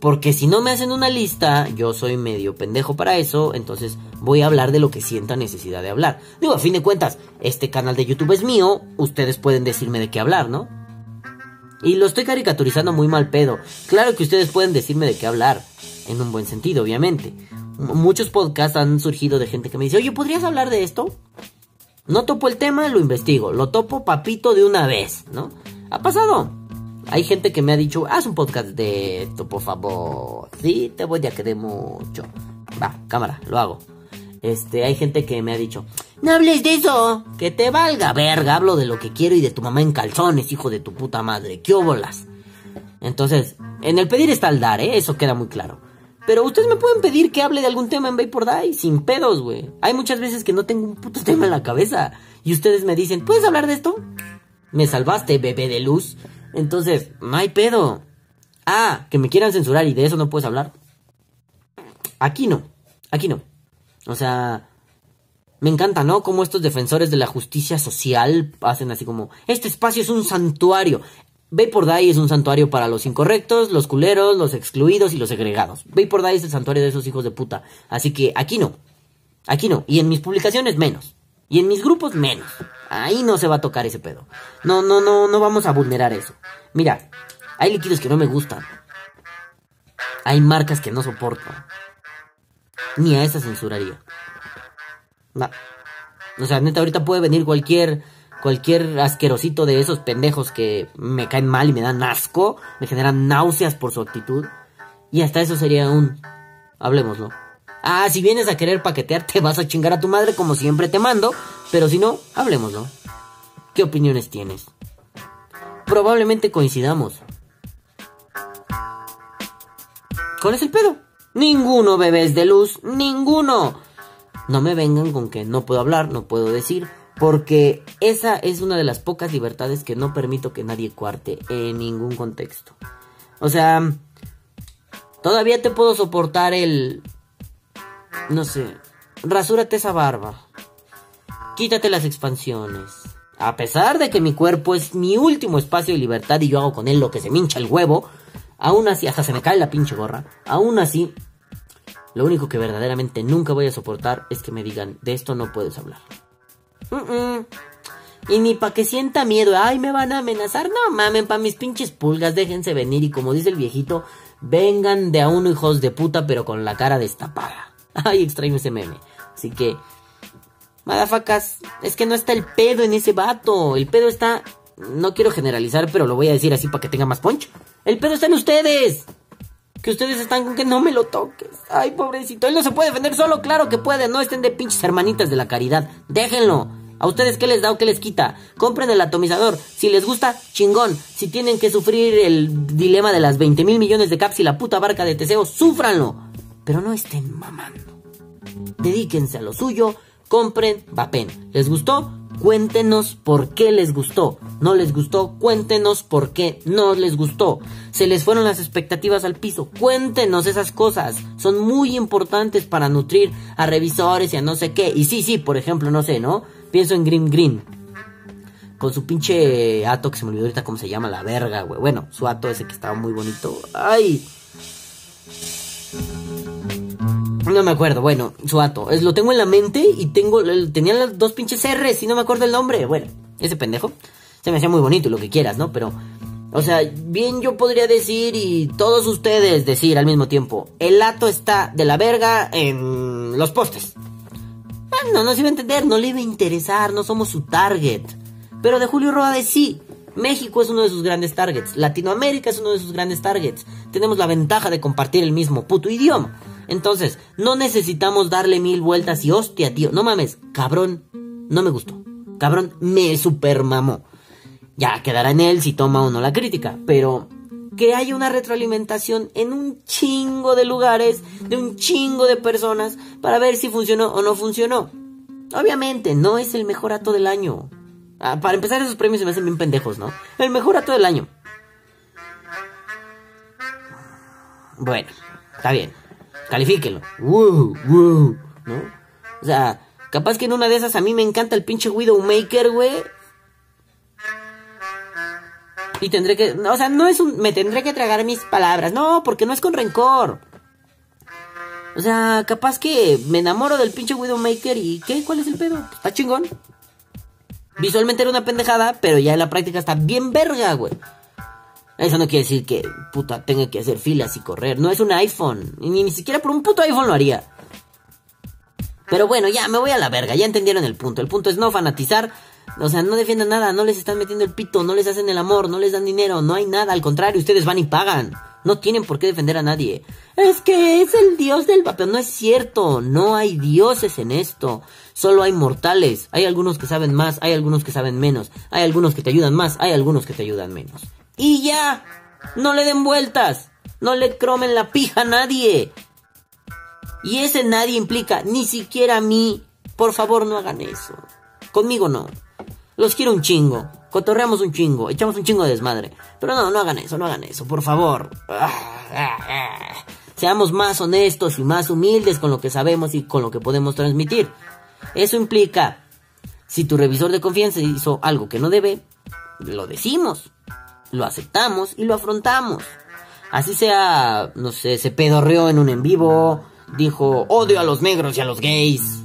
Porque si no me hacen una lista, yo soy medio pendejo para eso, entonces voy a hablar de lo que sienta necesidad de hablar. Digo, a fin de cuentas, este canal de YouTube es mío, ustedes pueden decirme de qué hablar, ¿no? Y lo estoy caricaturizando muy mal pedo. Claro que ustedes pueden decirme de qué hablar, en un buen sentido, obviamente. Muchos podcasts han surgido de gente que me dice, oye, ¿podrías hablar de esto? No topo el tema, lo investigo. Lo topo papito de una vez, ¿no? Ha pasado. Hay gente que me ha dicho, haz un podcast de esto, por favor. Sí, te voy a querer mucho. Va, cámara, lo hago. Este, hay gente que me ha dicho, no hables de eso, que te valga verga, hablo de lo que quiero y de tu mamá en calzones, hijo de tu puta madre, qué óbolas. Entonces, en el pedir está el dar, ¿eh? Eso queda muy claro. Pero ustedes me pueden pedir que hable de algún tema en Vapor Die sin pedos, güey. Hay muchas veces que no tengo un puto tema en la cabeza. Y ustedes me dicen, ¿puedes hablar de esto? Me salvaste, bebé de luz. Entonces, no hay pedo. Ah, que me quieran censurar y de eso no puedes hablar. Aquí no. Aquí no. O sea, me encanta, ¿no? Como estos defensores de la justicia social hacen así como, este espacio es un santuario. Vapor es un santuario para los incorrectos, los culeros, los excluidos y los segregados. Vapor Die es el santuario de esos hijos de puta. Así que aquí no. Aquí no. Y en mis publicaciones menos. Y en mis grupos menos. Ahí no se va a tocar ese pedo. No, no, no, no vamos a vulnerar eso. Mira, hay líquidos que no me gustan. Hay marcas que no soporto. Ni a esa censuraría. No. O sea, neta, ahorita puede venir cualquier cualquier asquerosito de esos pendejos que me caen mal y me dan asco, me generan náuseas por su actitud. Y hasta eso sería un hablemoslo. Ah, si vienes a querer paquetear, te vas a chingar a tu madre como siempre te mando, pero si no, hablemoslo. ¿Qué opiniones tienes? Probablemente coincidamos. ¿Cuál es el pedo? Ninguno, bebés de luz, ninguno. No me vengan con que no puedo hablar, no puedo decir, porque esa es una de las pocas libertades que no permito que nadie cuarte en ningún contexto. O sea, todavía te puedo soportar el... No sé, rasúrate esa barba. Quítate las expansiones. A pesar de que mi cuerpo es mi último espacio de libertad y yo hago con él lo que se me hincha el huevo, aún así, hasta se me cae la pinche gorra, aún así, lo único que verdaderamente nunca voy a soportar es que me digan, de esto no puedes hablar. Y ni pa' que sienta miedo, ay, me van a amenazar. No mamen, pa' mis pinches pulgas, déjense venir. Y como dice el viejito, vengan de a uno, hijos de puta, pero con la cara destapada. Ay, extraño ese meme. Así que, madafacas, es que no está el pedo en ese vato. El pedo está, no quiero generalizar, pero lo voy a decir así para que tenga más punch. El pedo está en ustedes. Que ustedes están con que no me lo toques. Ay, pobrecito. Él no se puede defender solo. Claro que puede. No estén de pinches hermanitas de la caridad. Déjenlo. ¿A ustedes qué les da o qué les quita? Compren el atomizador. Si les gusta, chingón. Si tienen que sufrir el dilema de las 20 mil millones de caps y la puta barca de Teseo, súfranlo. Pero no estén mamando. Dedíquense a lo suyo. Compren vapen. ¿Les gustó? Cuéntenos por qué les gustó. No les gustó, cuéntenos por qué no les gustó. Se les fueron las expectativas al piso. Cuéntenos esas cosas. Son muy importantes para nutrir a revisores y a no sé qué. Y sí, sí, por ejemplo, no sé, ¿no? Pienso en Grim Green. Con su pinche ato que se me olvidó ahorita cómo se llama, la verga, güey. Bueno, su ato ese que estaba muy bonito. ¡Ay! No me acuerdo, bueno, su ato. Es, lo tengo en la mente y tengo. Tenía las dos pinches R's y no me acuerdo el nombre. Bueno, ese pendejo. Se me hacía muy bonito lo que quieras, ¿no? Pero. O sea, bien yo podría decir y todos ustedes decir al mismo tiempo. El ato está de la verga en los postes. No, no se iba a entender, no le iba a interesar, no somos su target. Pero de Julio Rodades sí. México es uno de sus grandes targets. Latinoamérica es uno de sus grandes targets. Tenemos la ventaja de compartir el mismo puto idioma. Entonces, no necesitamos darle mil vueltas y hostia, tío. No mames, cabrón, no me gustó. Cabrón, me supermamó. Ya quedará en él si toma o no la crítica, pero que haya una retroalimentación en un chingo de lugares, de un chingo de personas, para ver si funcionó o no funcionó. Obviamente, no es el mejor ato del año. Ah, para empezar, esos premios se me hacen bien pendejos, ¿no? El mejor ato del año. Bueno, está bien califíquenlo. Wow, wow, ¿no? O sea, capaz que en una de esas a mí me encanta el pinche Widowmaker, güey. Y tendré que, o sea, no es un, me tendré que tragar mis palabras, no, porque no es con rencor. O sea, capaz que me enamoro del pinche Widowmaker y ¿qué? ¿Cuál es el pedo? Está chingón. Visualmente era una pendejada, pero ya en la práctica está bien verga, güey. Eso no quiere decir que, puta, tenga que hacer filas y correr. No es un iPhone. Ni, ni siquiera por un puto iPhone lo haría. Pero bueno, ya, me voy a la verga. Ya entendieron el punto. El punto es no fanatizar. O sea, no defiendan nada. No les están metiendo el pito. No les hacen el amor. No les dan dinero. No hay nada. Al contrario, ustedes van y pagan. No tienen por qué defender a nadie. Es que es el dios del papel. No es cierto. No hay dioses en esto. Solo hay mortales. Hay algunos que saben más. Hay algunos que saben menos. Hay algunos que te ayudan más. Hay algunos que te ayudan menos. Y ya, no le den vueltas, no le cromen la pija a nadie. Y ese nadie implica ni siquiera a mí. Por favor, no hagan eso. Conmigo no. Los quiero un chingo. Cotorreamos un chingo. Echamos un chingo de desmadre. Pero no, no hagan eso, no hagan eso, por favor. Seamos más honestos y más humildes con lo que sabemos y con lo que podemos transmitir. Eso implica, si tu revisor de confianza hizo algo que no debe, lo decimos lo aceptamos y lo afrontamos. Así sea, no sé, se pedorreó en un en vivo, dijo odio a los negros y a los gays.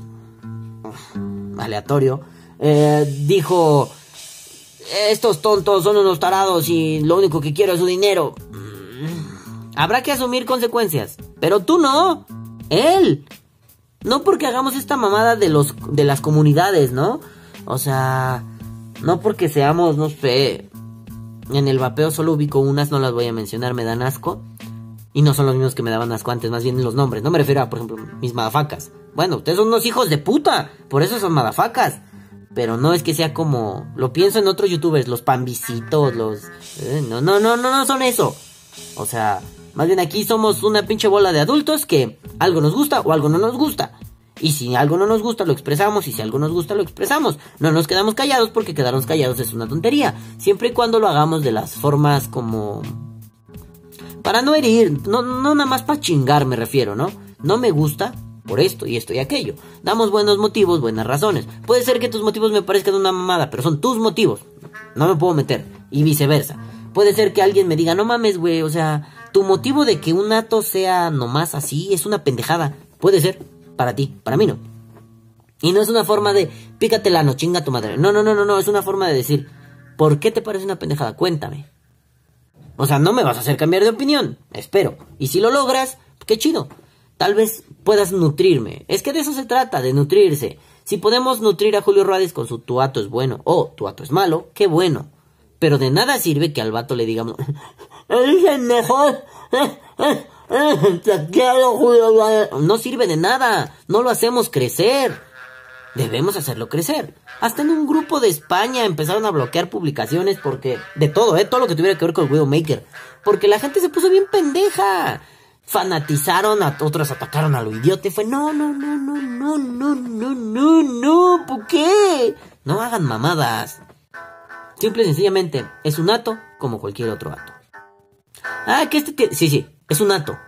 aleatorio. Eh, dijo, estos tontos son unos tarados y lo único que quiero es su dinero. Mm, habrá que asumir consecuencias. Pero tú no. Él. No porque hagamos esta mamada de los de las comunidades, ¿no? O sea, no porque seamos, no sé, en el vapeo solo ubico unas, no las voy a mencionar, me dan asco. Y no son los mismos que me daban asco antes, más bien los nombres. No me refiero a, por ejemplo, mis madafacas. Bueno, ustedes son unos hijos de puta, por eso son madafacas. Pero no es que sea como. Lo pienso en otros youtubers, los pambisitos, los. Eh, no, no, no, no, no son eso. O sea, más bien aquí somos una pinche bola de adultos que algo nos gusta o algo no nos gusta. Y si algo no nos gusta, lo expresamos. Y si algo nos gusta, lo expresamos. No nos quedamos callados porque quedarnos callados es una tontería. Siempre y cuando lo hagamos de las formas como... Para no herir, no, no nada más para chingar me refiero, ¿no? No me gusta por esto y esto y aquello. Damos buenos motivos, buenas razones. Puede ser que tus motivos me parezcan una mamada, pero son tus motivos. No me puedo meter. Y viceversa. Puede ser que alguien me diga, no mames, güey, o sea, tu motivo de que un acto sea nomás así es una pendejada. Puede ser para ti, para mí no. Y no es una forma de pícate la no chinga tu madre. No, no, no, no, no, es una forma de decir, ¿por qué te parece una pendejada? Cuéntame. O sea, no me vas a hacer cambiar de opinión, espero. Y si lo logras, qué chido. Tal vez puedas nutrirme. Es que de eso se trata, de nutrirse. Si podemos nutrir a Julio Ruades con su tuato es bueno o tuato es malo, qué bueno. Pero de nada sirve que al vato le digamos, el mejor. Julio. No sirve de nada. No lo hacemos crecer. Debemos hacerlo crecer. Hasta en un grupo de España empezaron a bloquear publicaciones porque... De todo, ¿eh? Todo lo que tuviera que ver con el Widowmaker. Porque la gente se puso bien pendeja. Fanatizaron, a otros atacaron a lo idiota fue... No, no, no, no, no, no, no, no, no, ¿por qué? No hagan mamadas. Simple y sencillamente, es un ato como cualquier otro ato. Ah, que este... Que... Sí, sí, es un ato.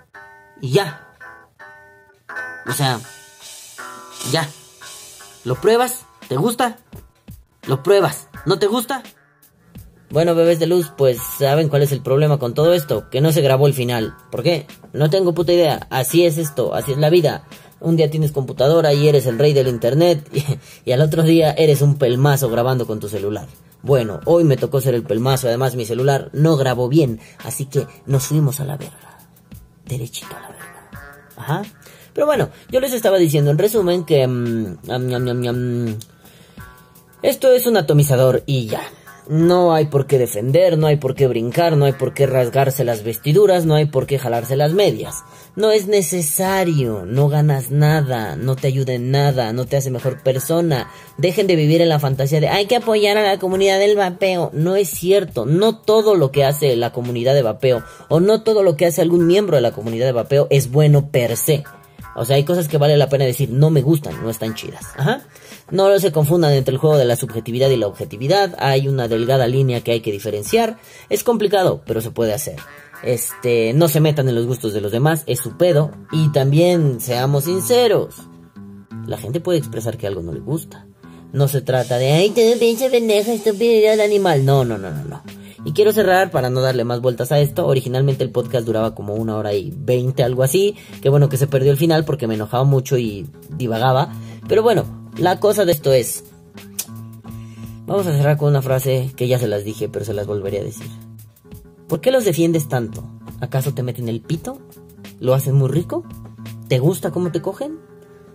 Y ya. O sea... Ya. ¿Lo pruebas? ¿Te gusta? Lo pruebas. ¿No te gusta? Bueno, bebés de luz, pues saben cuál es el problema con todo esto, que no se grabó el final. ¿Por qué? No tengo puta idea. Así es esto, así es la vida. Un día tienes computadora y eres el rey del internet y, al otro día eres un pelmazo grabando con tu celular. Bueno, hoy me tocó ser el pelmazo, además mi celular no grabó bien, así que nos fuimos a la verga. Derechito a la verga. Ajá. Pero bueno, yo les estaba diciendo en resumen que... Mm, esto es un atomizador y ya. No hay por qué defender, no hay por qué brincar, no hay por qué rasgarse las vestiduras, no hay por qué jalarse las medias. No es necesario, no ganas nada, no te ayuda en nada, no te hace mejor persona. Dejen de vivir en la fantasía de hay que apoyar a la comunidad del vapeo. No es cierto, no todo lo que hace la comunidad de vapeo o no todo lo que hace algún miembro de la comunidad de vapeo es bueno per se. O sea, hay cosas que vale la pena decir, no me gustan, no están chidas. Ajá. No se confundan entre el juego de la subjetividad y la objetividad. Hay una delgada línea que hay que diferenciar. Es complicado, pero se puede hacer. Este, no se metan en los gustos de los demás, es su pedo. Y también, seamos sinceros. La gente puede expresar que algo no le gusta. No se trata de, ay, te pinche pendeja, estupidez de animal. No, no, no, no, no. Y quiero cerrar para no darle más vueltas a esto. Originalmente el podcast duraba como una hora y veinte, algo así. Que bueno que se perdió el final porque me enojaba mucho y divagaba. Pero bueno, la cosa de esto es... Vamos a cerrar con una frase que ya se las dije, pero se las volveré a decir. ¿Por qué los defiendes tanto? ¿Acaso te meten el pito? ¿Lo hacen muy rico? ¿Te gusta cómo te cogen?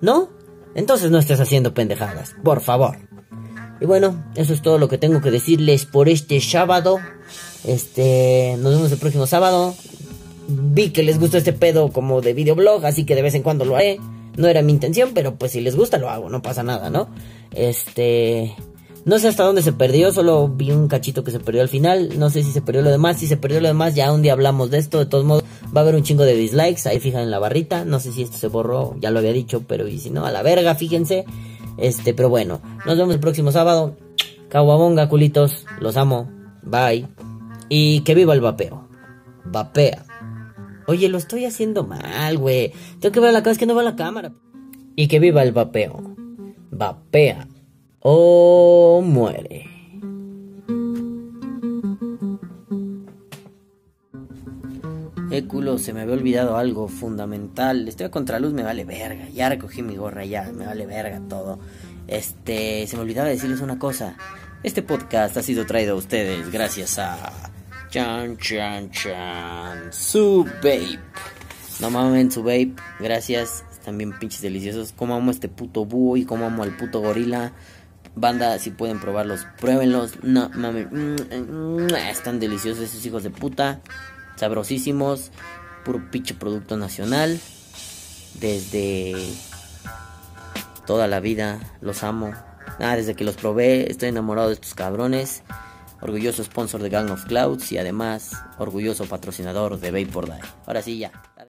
¿No? Entonces no estés haciendo pendejadas, por favor. Y bueno, eso es todo lo que tengo que decirles por este sábado. Este, nos vemos el próximo sábado. Vi que les gustó este pedo como de videoblog, así que de vez en cuando lo haré. No era mi intención, pero pues si les gusta lo hago, no pasa nada, ¿no? Este, no sé hasta dónde se perdió, solo vi un cachito que se perdió al final. No sé si se perdió lo demás. Si se perdió lo demás, ya un día hablamos de esto. De todos modos, va a haber un chingo de dislikes. Ahí fijan en la barrita. No sé si esto se borró, ya lo había dicho, pero y si no, a la verga, fíjense. Este, pero bueno, nos vemos el próximo sábado. Caguabonga, culitos. Los amo. Bye. Y que viva el vapeo. Vapea. Oye, lo estoy haciendo mal, güey. Tengo que ver la cámara, es que no va la cámara. Y que viva el vapeo. Vapea. O muere. Eh, culo, se me había olvidado algo fundamental. Estoy a contraluz, me vale verga. Ya recogí mi gorra, ya, me vale verga todo. Este, se me olvidaba decirles una cosa. Este podcast ha sido traído a ustedes gracias a. Chan, chan, chan. Su Vape. No mames, su Vape. Gracias. Están bien pinches deliciosos. Como amo este puto búho y como amo al puto gorila. Banda, si pueden probarlos, pruébenlos. No mames. Mm, están deliciosos esos hijos de puta sabrosísimos, puro pinche producto nacional. Desde toda la vida los amo. Nada, desde que los probé, estoy enamorado de estos cabrones. Orgulloso sponsor de Gang of Clouds y además orgulloso patrocinador de Vapor Die. Ahora sí, ya.